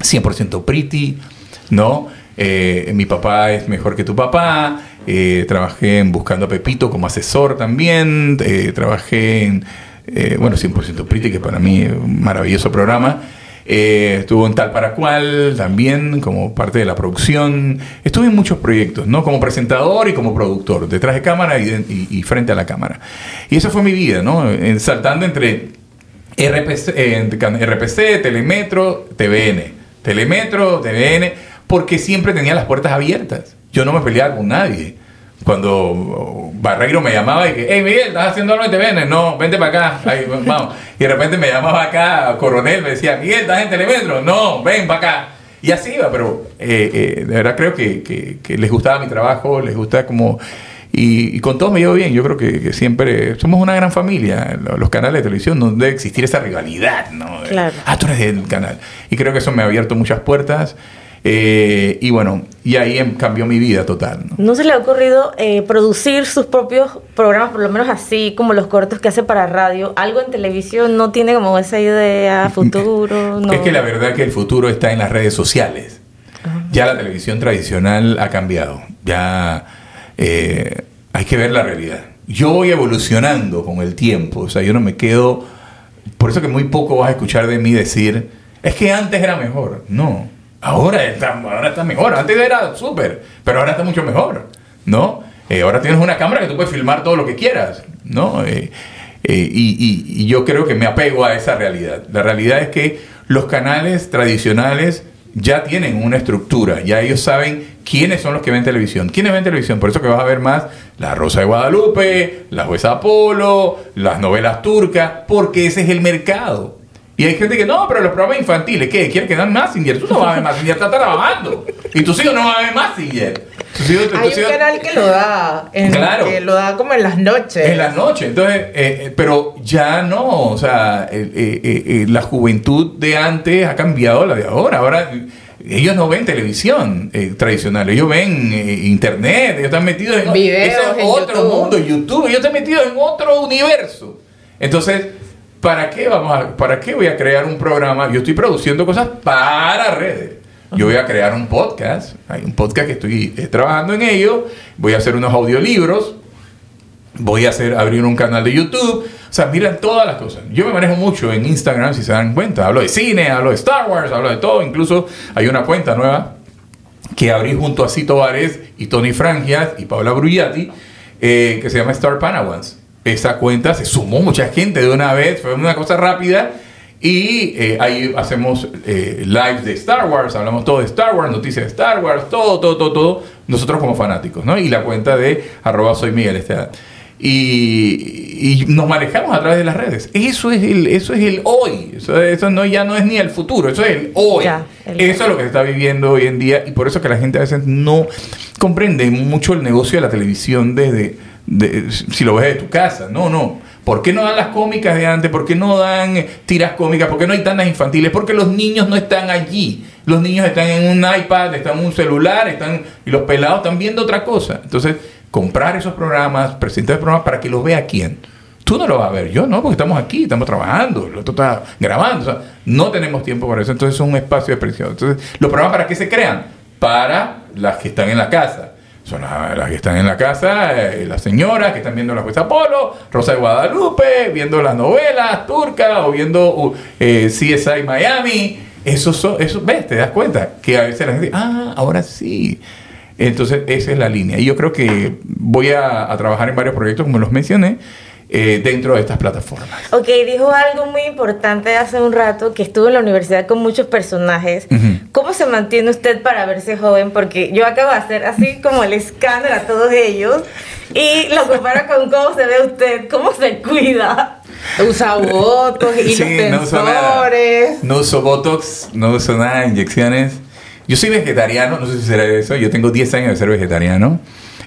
100% pretty, ¿no? Eh, mi papá es mejor que tu papá, eh, trabajé en Buscando a Pepito como asesor también, eh, trabajé en, eh, bueno, 100% pretty, que para mí es un maravilloso programa. Estuvo en Tal para Cual también como parte de la producción. Estuve en muchos proyectos, ¿no? Como presentador y como productor, detrás de cámara y, y, y frente a la cámara. Y esa fue mi vida, ¿no? saltando entre RPC, RPC Telemetro, TVN. Telemetro, TVN, porque siempre tenía las puertas abiertas. Yo no me peleaba con nadie. Cuando Barreiro me llamaba y que, hey Miguel, ¿estás haciendo algo en TVN? No, vente para acá. Ahí, vamos. Y de repente me llamaba acá, Coronel, me decía, Miguel, ¿estás en Telemetro? No, ven para acá. Y así iba, pero eh, eh, de verdad creo que, que, que, les gustaba mi trabajo, les gusta como Y, y con todos me llevo bien. Yo creo que, que siempre somos una gran familia. Lo- Los canales de televisión no debe existir esa rivalidad, ¿no? Claro. Ah, tú eres del canal. Y creo que eso me ha abierto muchas puertas. Eh, y bueno, y ahí em- cambió mi vida total. ¿no? ¿No se le ha ocurrido eh, producir sus propios programas, por lo menos así como los cortos que hace para radio? ¿Algo en televisión no tiene como esa idea futuro? No. Es que la verdad que el futuro está en las redes sociales. Ya la televisión tradicional ha cambiado. Ya eh, hay que ver la realidad. Yo voy evolucionando con el tiempo. O sea, yo no me quedo. Por eso que muy poco vas a escuchar de mí decir, es que antes era mejor. No. Ahora está, ahora está mejor. Antes era súper, pero ahora está mucho mejor. ¿No? Eh, ahora tienes una cámara que tú puedes filmar todo lo que quieras. ¿No? Eh, eh, y, y- yo creo que me apego a esa realidad. La realidad es que los canales tradicionales ya tienen una estructura, ya ellos saben quiénes son los que ven televisión. ¿Quiénes ven televisión? Por eso que vas a ver más La Rosa de Guadalupe, La Jueza Apolo, las novelas turcas, porque ese es el mercado. Y hay gente que no, pero los programas infantiles, ¿qué? ¿Quieres que dan Massinger? Tú no vas a ver Massinger, estás trabajando. Y tus hijos no van a ver Massinger. Tus hijos- Hay tus un hijos- canal que lo da, en- Claro. que lo da como en las noches. en la noche, entonces, eh, eh, pero ya no, o sea, eh, la juventud de antes ha cambiado la de ahora. Ahora ellos no ven televisión eh, tradicional, ellos ven eh, internet, ellos están metidos en Videos es en otro YouTube. mundo, YouTube, ellos están metidos en otro universo. Entonces, ¿para qué vamos a, para qué voy a crear un programa? Yo estoy produciendo cosas para redes. Yo voy a crear un podcast, hay un podcast que estoy eh, trabajando en ello, voy a hacer unos audiolibros, voy a hacer abrir un canal de YouTube. O sea, miran todas las cosas. Yo me manejo mucho en Instagram, si se dan cuenta. Hablo de cine, hablo de Star Wars, hablo de todo. Incluso hay una cuenta nueva que abrí junto a Cito Vares y Tony Frangias y Paula Brugliati, eh, que se llama Star Panawans. Esa cuenta se sumó mucha gente de una vez, fue una cosa rápida. Y eh, ahí hacemos eh, lives de Star Wars, hablamos todo de Star Wars, noticias de Star Wars, todo, todo, todo, todo, nosotros como fanáticos, ¿no? Y la cuenta de arroba soy Miguel Esteban. Y, y nos manejamos a través de las redes. Eso es el, eso es el hoy. Eso, eso no, ya no es ni el futuro, eso es el hoy. Ya, el eso es lo que se está viviendo hoy en día y por eso que la gente a veces no comprende mucho el negocio de la televisión desde, de- si lo ves de tu casa. No, no. ¿Por qué no dan las cómicas de antes? ¿Por qué no dan eh, tiras cómicas? ¿Por qué no hay tantas infantiles? Porque los niños no están allí. Los niños están en un iPad, están en un celular, están y los pelados están viendo otra cosa. Entonces, comprar esos programas, presentar el programa para que los vea quién. Tú no lo vas a ver, yo no, porque estamos aquí, estamos trabajando, el otro está grabando, o sea, no tenemos tiempo para eso, entonces es un espacio de presión. Entonces, ¿los programas para qué se crean? Para las que están en la casa. Son las, que están en la casa, eh, las señoras que están viendo la jueza Polo, Rosa de Guadalupe, viendo las novelas turcas o viendo uh, eh, CSI Miami. Eso, son, eso, ves, te das cuenta que a veces la gente, ah, ahora sí. Entonces, esa es la línea. Y yo creo que voy a trabajar en varios proyectos, como los mencioné, eh, dentro de estas plataformas. Ok, dijo algo muy importante hace un rato, que estuvo en la universidad con muchos personajes. Ujú. ¿Cómo se mantiene usted para verse joven? Porque yo acabo de hacer así como el escáner a todos ellos y lo comparo con cómo se ve usted, cómo se cuida. Usa votos y Sí, los no uso nada. No uso Botox, no uso nada, inyecciones. Yo soy vegetariano, no sé si será eso. Yo tengo 10 años de ser vegetariano.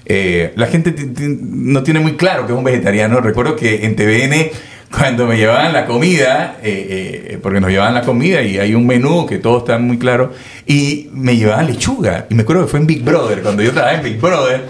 Eh, la gente no tiene muy claro que es un vegetariano. Recuerdo que en TVN, cuando me llevaban la comida, eh, eh, porque nos llevaban la comida y hay un menú que todo está muy claro, y me llevaban lechuga. Y me acuerdo que fue en Big Brother, cuando yo trabajaba en Big Brother.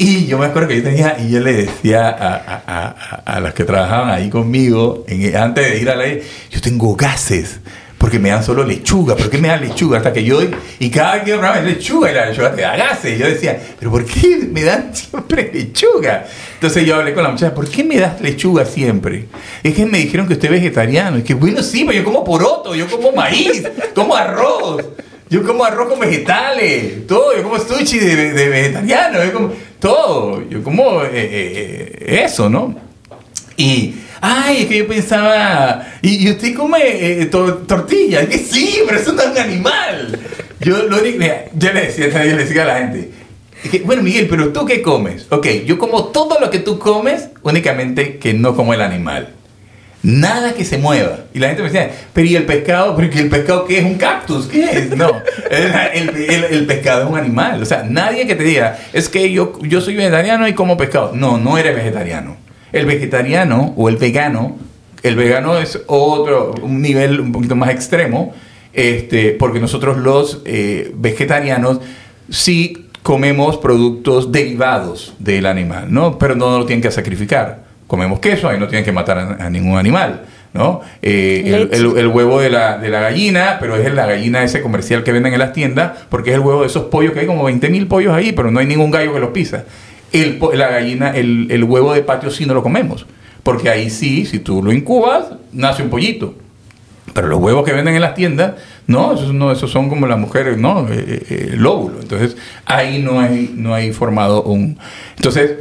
Y yo me acuerdo que yo tenía, y yo le decía a, a- a las que trabajaban ahí conmigo, en- antes de ir a la yo tengo gases, porque me dan solo lechuga, ¿por qué me dan lechuga? Hasta que yo, y cada vez que yo probaba lechuga, y la lechuga te da gases, yo decía, pero ¿por qué me dan siempre lechuga? Entonces yo hablé con la muchacha, ¿por qué me das lechuga siempre? Es que me dijeron que usted es vegetariano, y que bueno, sí, pero yo como poroto, yo como maíz, como arroz. Yo como arroz con vegetales, todo. Yo como sushi de, de vegetariano, yo como todo. Yo como eh, eh, eh, eso, ¿no? Y, ay, es que yo pensaba, y, y usted come eh, to- tortilla. Que sí, pero eso no es un animal. Yo lo mira, yo le decía, yo le decía a la gente, bueno, Miguel, pero tú qué comes? Ok, yo como todo lo que tú comes, únicamente que no como el animal. Nada que se mueva. Y la gente me decía, pero ¿y el pescado? ¿Pero ¿y el pescado qué es? ¿Un cactus? ¿Qué es? No, el, el, el, pescado es un animal. O sea, nadie que te diga, es que yo, yo soy vegetariano y como pescado. No, no eres vegetariano. El vegetariano o el vegano, el vegano es otro, un nivel un poquito más extremo, este, porque nosotros los eh, vegetarianos sí comemos productos derivados del animal, ¿no? Pero no lo tienen que sacrificar comemos queso, ahí no tienen que matar a, ningún animal. ¿no? Eh, el, huevo de la, de la, gallina, pero es la gallina ese comercial que venden en las tiendas, porque es el huevo de esos pollos que hay como 20 mil pollos ahí, pero no hay ningún gallo que los pisa. El, la gallina, el, el huevo de patio sí no lo comemos, porque ahí sí, si tú lo incubas, nace un pollito. Pero los huevos que venden en las tiendas, no, esos, no, esos son como las mujeres, ¿no? Eh, eh, el óvulo. Entonces, ahí no hay, no hay formado un... Entonces,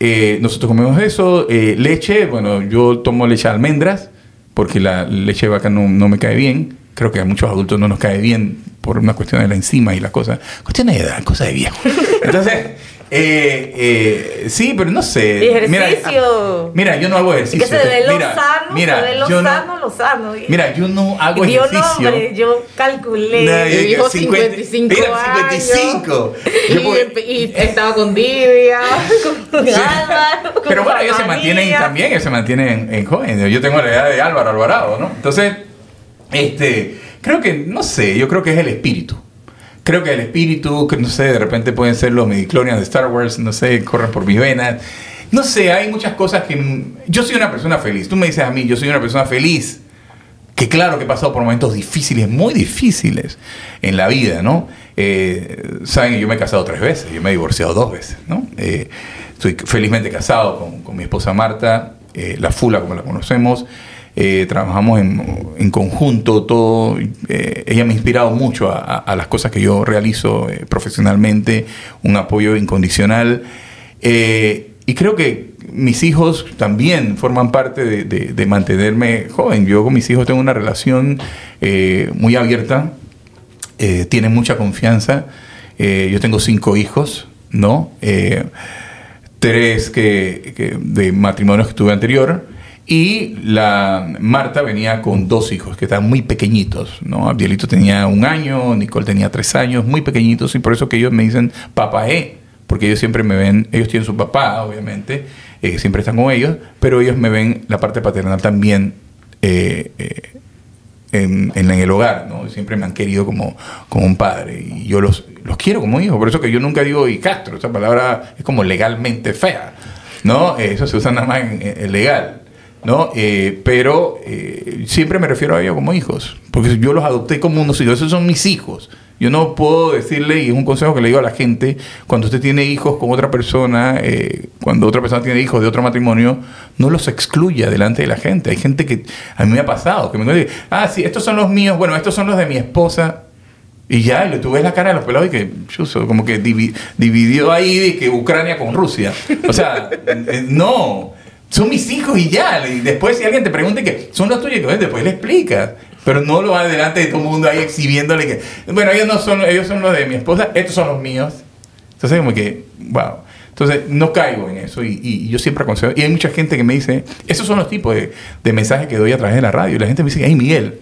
eh, nosotros comemos eso, eh, leche, bueno, yo tomo leche de almendras, porque la leche de vaca no, no, me cae bien. Creo que a muchos adultos no nos cae bien por una cuestión de la enzima y la cosa. Cuestión de edad, cosa de viejo. Entonces, eh, eh, sí, pero no sé. ejercicio. Mira, yo no hago ejercicio. que se ve lo mira, sano, mira, se ve lo sano, lo sano. Mira, yo no hago ejercicio. Yo no, yo calculé. No, yo dijo 55 mira, 55. Y, y, estaba con Didia, con Álvaro. Pero bueno, ellos se mantienen también, ellos se mantienen en, jóvenes. Yo tengo la edad de Álvaro Alvarado, ¿no? Entonces, este, creo que, no sé, yo creo que es el espíritu creo que el espíritu, que no sé, de repente pueden ser los midichlorians de Star Wars, no sé, corren por mis venas. No sé, hay muchas cosas que... Yo soy una persona feliz. Tú me dices a mí, yo soy una persona feliz. Que claro que he pasado por momentos difíciles, muy difíciles en la vida, ¿no? Eh, Saben, yo me he casado tres veces, yo me he divorciado dos veces, ¿no? Eh, estoy felizmente casado con, con mi esposa Marta, eh, la Fula como la conocemos. Eh, trabajamos en, conjunto, todo. Eh, ella me ha inspirado mucho a, las cosas que yo realizo eh, profesionalmente, un apoyo incondicional. y creo que mis hijos también forman parte de, mantenerme joven. Yo con mis hijos tengo una relación muy abierta, tienen mucha confianza. yo tengo cinco hijos, ¿no? tres que, de matrimonios que tuve anterior y la Marta venía con dos hijos que estaban muy pequeñitos, ¿no? Abdielito tenía un año, Nicole tenía tres años, muy pequeñitos, y por eso que ellos me dicen papá E, porque ellos siempre me ven, ellos tienen su papá, obviamente, eh, siempre están con ellos, pero ellos me ven la parte paternal también eh, eh, en, en, el hogar, ¿no? Siempre me han querido como, como un padre, y yo los, los quiero como hijos, por eso que yo nunca digo y Castro, esa palabra es como legalmente fea, ¿no? Eso se usa nada más en legal. ¿No? Eh, pero eh, siempre me refiero a ellos como hijos, porque yo los adopté como unos hijos, esos son mis hijos. Yo no puedo decirle, y es un consejo que le digo a la gente, cuando usted tiene hijos con otra persona, eh, cuando otra persona tiene hijos de otro matrimonio, no los excluya delante de la gente. Hay gente que a mí me ha pasado, que me dice, ah, sí, estos son los míos, bueno, estos son los de mi esposa. Y ya, y tú ves la cara de los pelados y que, como que dividió ahí de que Ucrania con Rusia. O sea, no son mis hijos y ya. Y después si alguien te pregunta que son los tuyos, después le explicas. Pero no lo va delante de todo el mundo ahí exhibiéndole que, bueno, ellos no son, ellos son los de mi esposa, estos son los míos. Entonces como que, wow. Entonces no caigo en eso y, yo siempre aconsejo. Y hay mucha gente que me dice, esos son los tipos de, de mensajes que doy a través de la radio. Y la gente me dice, hey Miguel,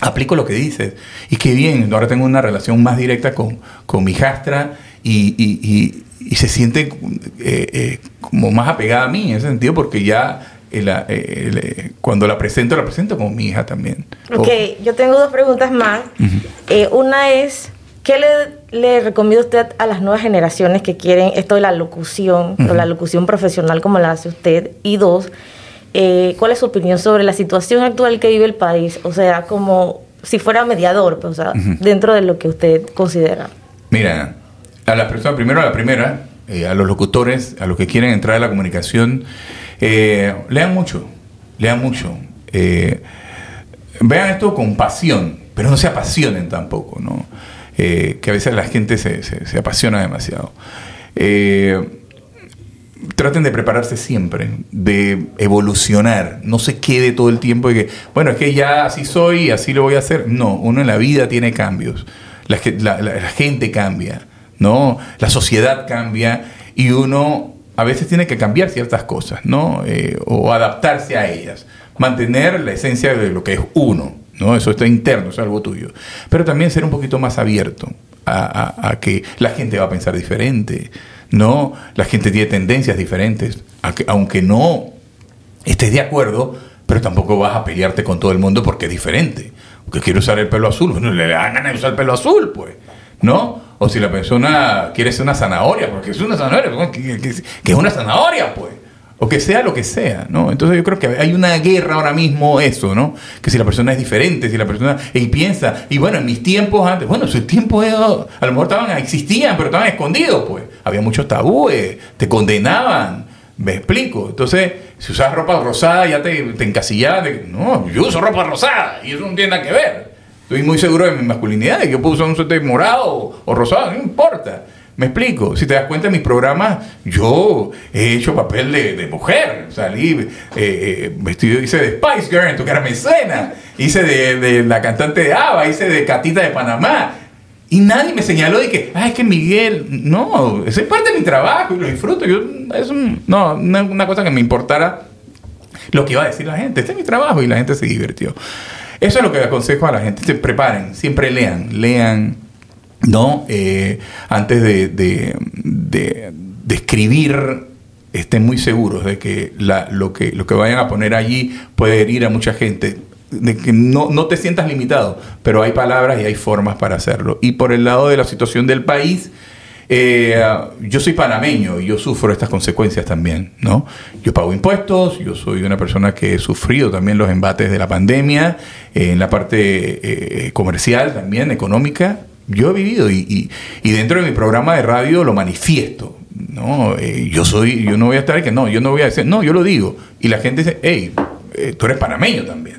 aplico lo que dices. Y qué bien, ahora tengo una relación más directa con, con mi jastra y, y, y se siente eh, eh, como más apegada a mí en ese sentido porque ya eh, cuando la presento, la presento como mi hija también. Ok, yo tengo dos preguntas más. una es, ¿qué le, le, recomienda usted a las nuevas generaciones que quieren esto de la locución, o la locución profesional como la hace usted? Y dos, ¿cuál es su opinión sobre la situación actual que vive el país? O sea, como si fuera mediador, pues, o sea, dentro de lo que usted considera. Mira, a la persona, primero a la primera, eh, a los locutores, a los que quieren entrar a la comunicación, eh, lean mucho, lean mucho. Eh, vean esto con pasión, pero no se apasionen tampoco, ¿no? que a veces la gente se, se apasiona demasiado. traten de prepararse siempre, de evolucionar, no se quede todo el tiempo de que, bueno, es que ya así soy, así lo voy a hacer. No, uno en la vida tiene cambios, la, la gente cambia. ¿No? La sociedad cambia y uno a veces tiene que cambiar ciertas cosas, ¿no? Eh, o adaptarse a ellas. mantener la esencia de lo que es uno, ¿no? Eso está interno, es algo tuyo. Pero también ser un poquito más abierto a, que la gente va a pensar diferente, ¿no? La gente tiene tendencias diferentes, aunque no estés de acuerdo, pero tampoco vas a pelearte con todo el mundo porque es diferente. Porque quiere usar el pelo azul, no le dan ganas de usar el pelo azul, pues, ¿no? O si la persona quiere ser una zanahoria, porque es una zanahoria, que, es una zanahoria, pues o que sea lo que sea, ¿no? Entonces yo creo que hay una guerra ahora mismo eso, ¿no? Que si la persona es diferente, si la persona y piensa, y bueno, en mis tiempos antes, bueno, sus tiempos a lo mejor estaban existían, pero estaban escondidos, pues. Había muchos tabúes, te condenaban, me explico. Entonces, si usas ropa rosada ya te, te encasillabas no, yo uso ropa rosada y eso no tiene nada que ver. Estoy muy seguro de mi masculinidad, de que yo puedo usar un suéter morado o rosado, no importa. Me explico, si te das cuenta en mis programas, yo he hecho papel de, mujer. Salí eh, eh, vestido, hice de Spice Girl en tu cara escena, hice de, la cantante de Ava, hice de Catita de Panamá. Y nadie me señaló de que, ah, es que Miguel, no, eso es parte de mi trabajo y lo disfruto. Yo, es no, una, una cosa que me importara lo que iba a decir la gente. Este es mi trabajo y la gente se divirtió. Eso es lo que aconsejo a la gente. Se preparen, siempre lean, lean ¿no? Eh, antes de, de, escribir, estén muy seguros de que, lo que lo que vayan a poner allí puede herir a mucha gente. De que no, no te sientas limitado, pero hay palabras y hay formas para hacerlo. Y por el lado de la situación del país, eh, yo soy panameño y yo sufro estas consecuencias también, ¿no? Yo pago impuestos, yo soy una persona que he sufrido también los embates de la pandemia, eh, en la parte comercial también, económica, yo he vivido y, dentro de mi programa de radio lo manifiesto. No, eh, yo soy, yo no voy a estar que no, yo no voy a decir, no, yo lo digo. Y la gente dice, hey, eh, tú eres panameño también.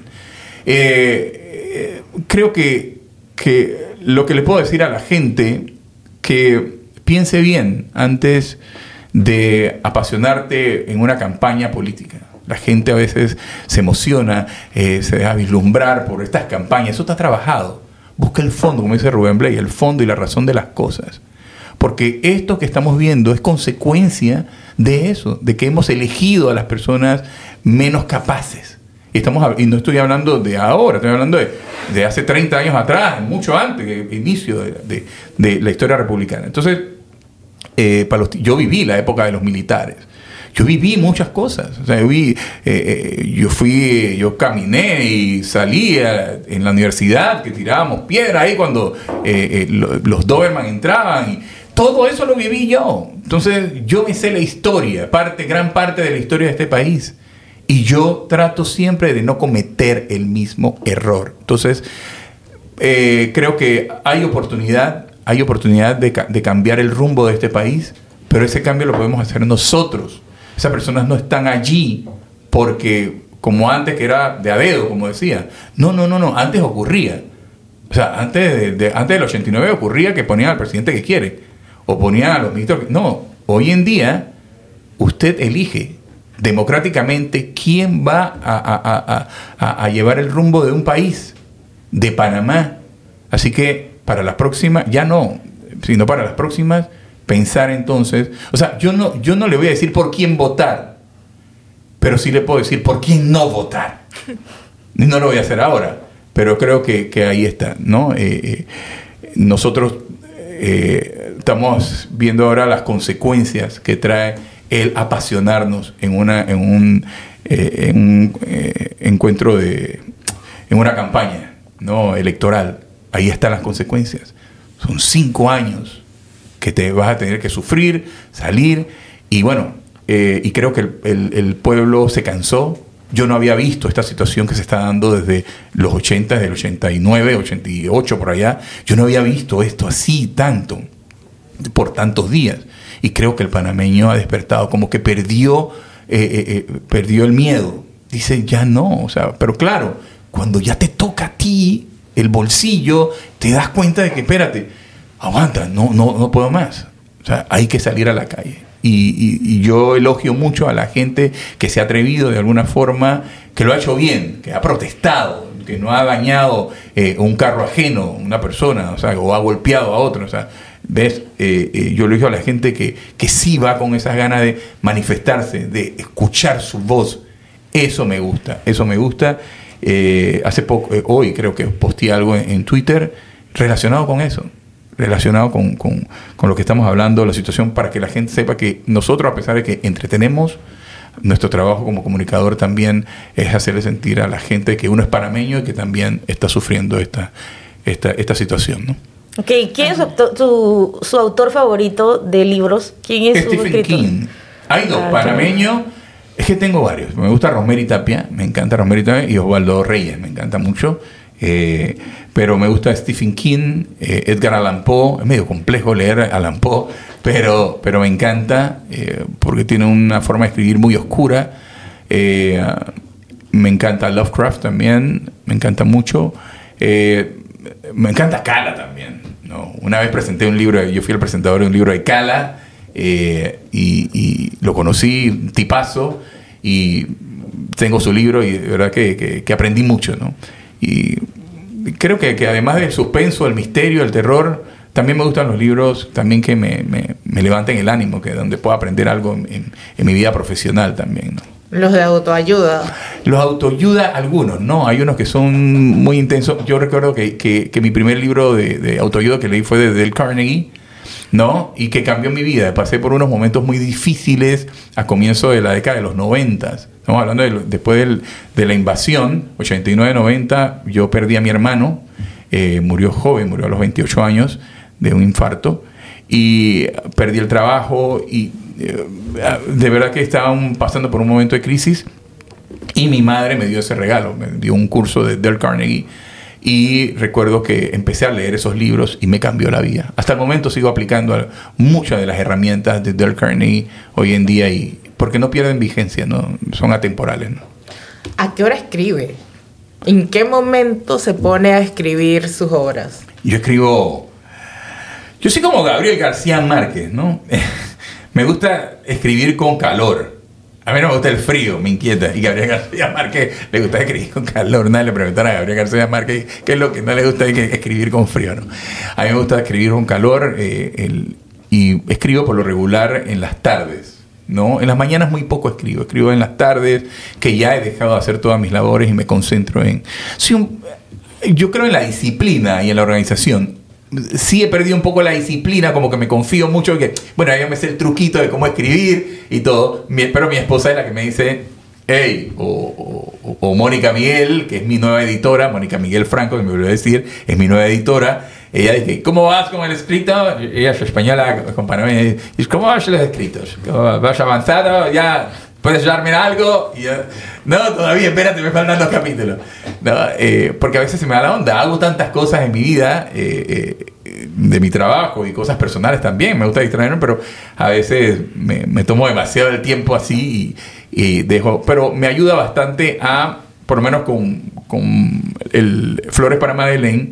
Eh, creo que, que lo que le puedo decir a la gente, que piense bien antes de apasionarte en una campaña política. La gente a veces se emociona, se deja vislumbrar por estas campañas, eso está trabajado Busca el fondo, como dice Rubén Blay, el fondo y la razón de las cosas. Porque esto que estamos viendo es consecuencia de eso, de que hemos elegido a las personas menos capaces. Y, estamos, y no estoy hablando de ahora, estoy hablando de, hace 30 años atrás, mucho antes, inicio de, la historia republicana. Entonces, eh, yo viví la época de los militares yo viví muchas cosas. O sea, yo, vi, eh, eh, yo fui, yo caminé y salía en la universidad, que tirábamos piedra ahí cuando eh, los Doberman entraban. Y todo eso lo viví yo. Entonces, yo me sé la historia, parte, gran parte de la historia de este país. Y yo trato siempre de no cometer el mismo error. Entonces, creo que hay oportunidad, hay oportunidad de, de cambiar el rumbo de este país, pero ese cambio lo podemos hacer nosotros esas personas no están allí porque, como antes que era de a dedo, como decía. No, no, no, no, antes ocurría. O sea, antes, de, antes del 89 ocurría que ponían al presidente que quiere, o ponían a los ministros. No, hoy en día usted elige democráticamente quién va a, a, llevar el rumbo de un país, de Panamá. Así que para las próximas, ya no, sino para las próximas, pensar entonces, o sea, yo no, yo no le voy a decir por quién votar, pero sí le puedo decir por quién no votar. No lo voy a hacer ahora, pero creo que, ahí está, ¿no? Eh, eh, nosotros eh, estamos viendo ahora las consecuencias que trae el apasionarnos en, una, en un, en un encuentro de, en una campaña ¿no? electoral. Ahí están las consecuencias. Son cinco años que te vas a tener que sufrir, salir. Y bueno, eh, y creo que el, pueblo se cansó. Yo no había visto esta situación que se está dando desde los 80, desde el 89, 88 por allá. Yo no había visto esto así tanto, por tantos días. Y creo que el panameño ha despertado, como que perdió, eh, eh, perdió el miedo. Dice, ya no, o sea, pero claro, cuando ya te toca a ti el bolsillo, te das cuenta de que, espérate, aguanta, no, no, no puedo más. O sea, hay que salir a la calle. Y, yo elogio mucho a la gente que se ha atrevido de alguna forma, que lo ha hecho bien, que ha protestado, que no ha dañado eh, un carro ajeno, una persona, o, sea, o ha golpeado a otro. O sea, ¿ves? Eh, eh, yo elogio a la gente que, que sí va con esas ganas de manifestarse, de escuchar su voz Eso me gusta, eso me gusta. Eh, hace poco, eh, hoy creo que posteé algo en, en Twitter relacionado con eso, relacionado con, con, con, lo que estamos hablando, la situación, para que la gente sepa que nosotros, a pesar de que entretenemos, nuestro trabajo como comunicador también es hacerle sentir a la gente que uno es panameño y que también está sufriendo esta, esta, esta situación. ¿no? Ok, ¿quién es su, su, autor favorito de libros? ¿Quién es Stephen su escritor? King. Hay dos, Ah, panameño. Es que tengo varios. Me gusta Rosemary Tapia, me encanta Rosemary Tapia y Osvaldo Reyes, me encanta mucho. Eh, pero me gusta Stephen King, eh, Edgar Allan Poe. Es medio complejo leer Allan Poe, pero, pero me encanta eh, porque tiene una forma de escribir muy oscura. Me encanta Lovecraft también, me encanta mucho. Me encanta Cala también. ¿no? Una vez presenté un libro, yo fui el presentador de un libro de Cala eh, y, y lo conocí, tipazo, y tengo su libro y de verdad que, que- que aprendí mucho. ¿no? Y creo que, que además del suspenso, el misterio, el terror, también me gustan los libros también que me, me, me levanten el ánimo, que donde pueda aprender algo en, en- mi vida profesional también. ¿no? Los de autoayuda. Los autoayuda algunos, ¿no? Hay unos que son muy intensos. Yo recuerdo que, que- que mi primer libro de, de autoayuda que leí fue de Dale Carnegie, ¿no? Y que cambió mi vida. Pasé por unos momentos muy difíciles a comienzo de la década de los 90. Estamos hablando de, después del- de la invasión, 89-90, yo perdí a mi hermano, eh, murió joven, murió a los 28 años de un infarto y perdí el trabajo y eh, de verdad que estaban pasando por un momento de crisis y mi madre me dio ese regalo, me dio un curso de Dale Carnegie y recuerdo que empecé a leer esos libros y me cambió la vida. Hasta el momento sigo aplicando muchas de las herramientas de Dale Carnegie hoy en día y porque no pierden vigencia, no son atemporales. ¿no? ¿A qué hora escribe? ¿En qué momento se pone a escribir sus obras? Yo escribo. Yo soy como Gabriel García Márquez, ¿no? me gusta escribir con calor. A mí no me gusta el frío, me inquieta. Y Gabriel García Márquez le gusta escribir con calor. Nadie le preguntará a Gabriel García Márquez qué es lo que no le gusta escribir con frío, ¿no? A mí me gusta escribir con calor eh, y escribo por lo regular en las tardes. ¿no? En las mañanas muy poco escribo, escribo en las tardes, que ya he dejado de hacer todas mis labores y me concentro en... Soy un- yo creo en la disciplina y en la organización. Sí he perdido un poco la disciplina, como que me confío mucho que, bueno, ya me sé el truquito de cómo escribir y todo, Mi- pero mi esposa es la que me dice, hey, o, o- o Mónica Miguel, que es mi nueva editora, Mónica Miguel Franco, que me volvió a decir, es mi nueva editora, ella dice, ¿cómo vas con el escrito? Ella es española, dice, ¿cómo vas los escritos? ¿Cómo ¿Vas avanzado? ¿Ya puedes darme algo? Y yo, no, todavía, espérate, me faltan dos capítulos. No, eh, porque a veces se me da la onda, hago tantas cosas en mi vida, eh, eh, de mi trabajo y cosas personales también, me gusta distraerme, pero a veces me, me tomo demasiado el tiempo así y, y dejo, pero me ayuda bastante a, por lo menos con, con el Flores para Madeleine,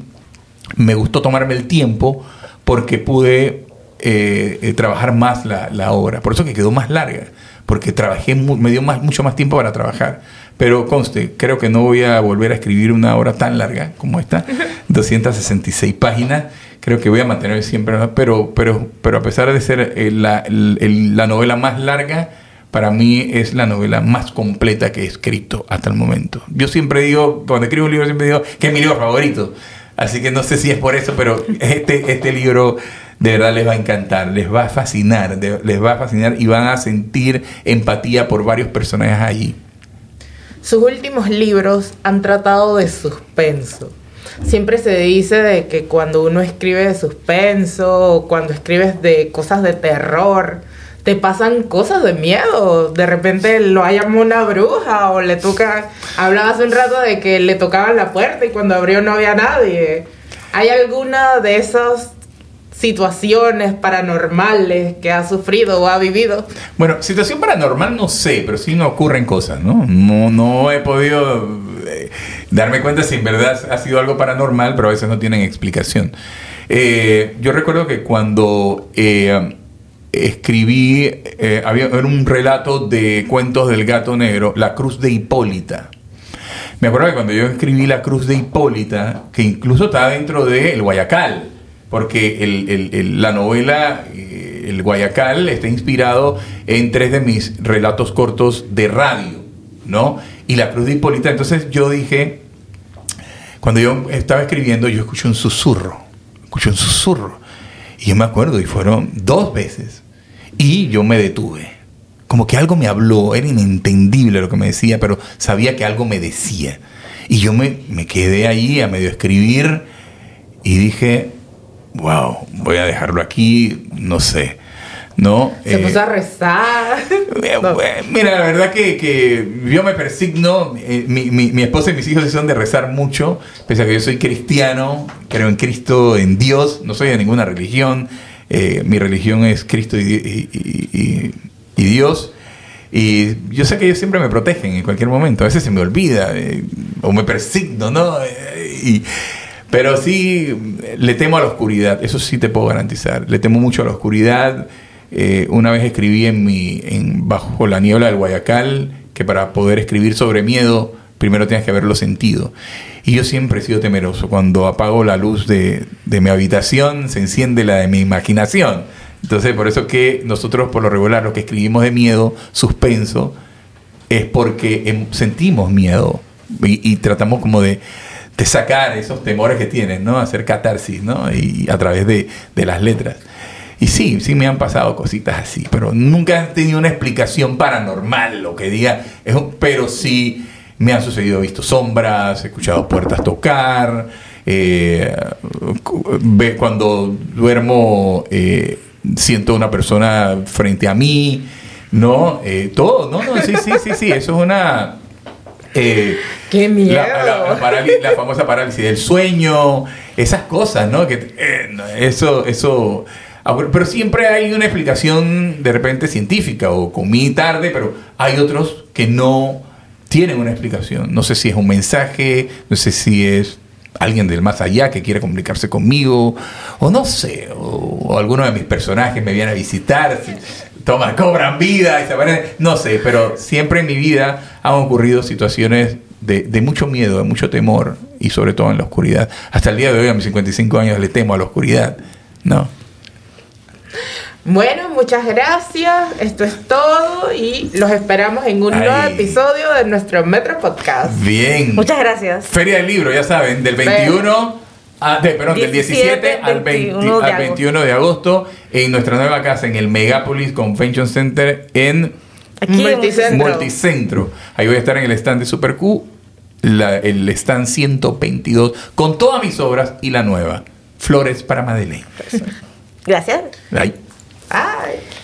me gustó tomarme el tiempo porque pude eh, eh, trabajar más la, la obra. Por eso que quedó más larga, porque trabajé, me dio más, mucho más tiempo para trabajar. Pero conste, creo que no voy a volver a escribir una obra tan larga como esta, 266 páginas. Creo que voy a mantener siempre, ¿no? pero, pero, pero a pesar de ser eh, la, la novela más larga, para mí es la novela más completa que he escrito hasta el momento. Yo siempre digo, cuando escribo un libro, siempre digo que es mi libro favorito. Así que no sé si es por eso, pero este, este libro de verdad les va a encantar, les va a fascinar, les va a fascinar y van a sentir empatía por varios personajes allí. Sus últimos libros han tratado de suspenso. Siempre se dice de que cuando uno escribe de suspenso, o cuando escribes de cosas de terror, te pasan cosas de miedo. De repente lo llama una bruja o le toca... Hablaba hace un rato de que le tocaban la puerta y cuando abrió no había nadie. ¿Hay alguna de esas situaciones paranormales que ha sufrido o ha vivido? Bueno, situación paranormal no sé, pero sí no ocurren cosas, ¿no? No, no he podido eh, darme cuenta si en verdad ha sido algo paranormal, pero a veces no tienen explicación. Eh, yo recuerdo que cuando eh, escribí, había era un relato de cuentos del gato negro, La Cruz de Hipólita. Me acuerdo que cuando yo escribí La Cruz de Hipólita, que incluso está dentro de El Guayacal, porque la novela eh, El Guayacal está inspirado en tres de mis relatos cortos de radio. ¿no? Y la cruz de Hipólita. Entonces yo dije, cuando yo estaba escribiendo, yo escuché un susurro, escuché un susurro. Y yo me acuerdo, y fueron dos veces. Y yo me detuve. Como que algo me habló, era inentendible lo que me decía, pero sabía que algo me decía. Y yo me, me quedé ahí a medio escribir y dije, wow, voy a dejarlo aquí, no sé. ¿no? Se puso a rezar. Eh, mira, la verdad que, que yo me persigno, eh, mi, mi, mi, esposa y mis hijos son de rezar mucho, pese a que yo soy cristiano, creo en Cristo, en Dios, no soy de ninguna religión, eh, mi religión es Cristo y, y, y, Dios. Y yo sé que ellos siempre me protegen en cualquier momento, a veces se me olvida, o me persigno, ¿no? y, pero sí, le temo a la oscuridad, eso sí te puedo garantizar, le temo mucho a la oscuridad. Eh, una vez escribí en mi, en, bajo la niebla del Guayacal que para poder escribir sobre miedo, primero tienes que haberlo sentido. Y yo siempre he sido temeroso. Cuando apago la luz de, de mi habitación, se enciende la de mi imaginación. Entonces, por eso que nosotros, por lo regular, lo que escribimos de miedo, suspenso, es porque sentimos miedo y tratamos como de, de, sacar esos temores que tienes, ¿no? Hacer catarsis, ¿no? Y a través de, de las letras. Y sí, sí me han pasado cositas así, pero nunca he tenido una explicación paranormal, lo que diga, es pero sí me han sucedido, he visto sombras, he escuchado puertas tocar, eh, cuando duermo eh, siento una persona frente a mí, ¿no? Eh, todo, no, no, sí, sí, sí, sí, eso es una... Eh, ¡Qué miedo! La, la, famosa parálisis del sueño, esas cosas, ¿no? Que, eh, eso, eso Ah, pero siempre hay una explicación de repente científica o comí tarde, pero hay otros que no tienen una explicación. No sé si es un mensaje, no sé si es alguien del más allá que quiere comunicarse conmigo, o no sé, o, alguno de mis personajes me viene a visitar, toma, cobran vida, y se no sé, pero siempre en mi vida han ocurrido situaciones de, de, mucho miedo, de mucho temor, y sobre todo en la oscuridad. Hasta el día de hoy, a mis 55 años, le temo a la oscuridad, ¿no? Bueno, muchas gracias. Esto es todo y los esperamos en un nuevo episodio de nuestro Metro Podcast. Bien. Muchas gracias. Feria del Libro, ya saben, del 21 a, de, perdón, del 17 al, 21 de, al 21 de agosto en nuestra nueva casa en el Megapolis Convention Center en Multicentro. Multicentro. Ahí voy a estar en el stand de Super Q, el stand 122 con todas mis obras y la nueva Flores para Madeleine. Gracias. Bye. Bye.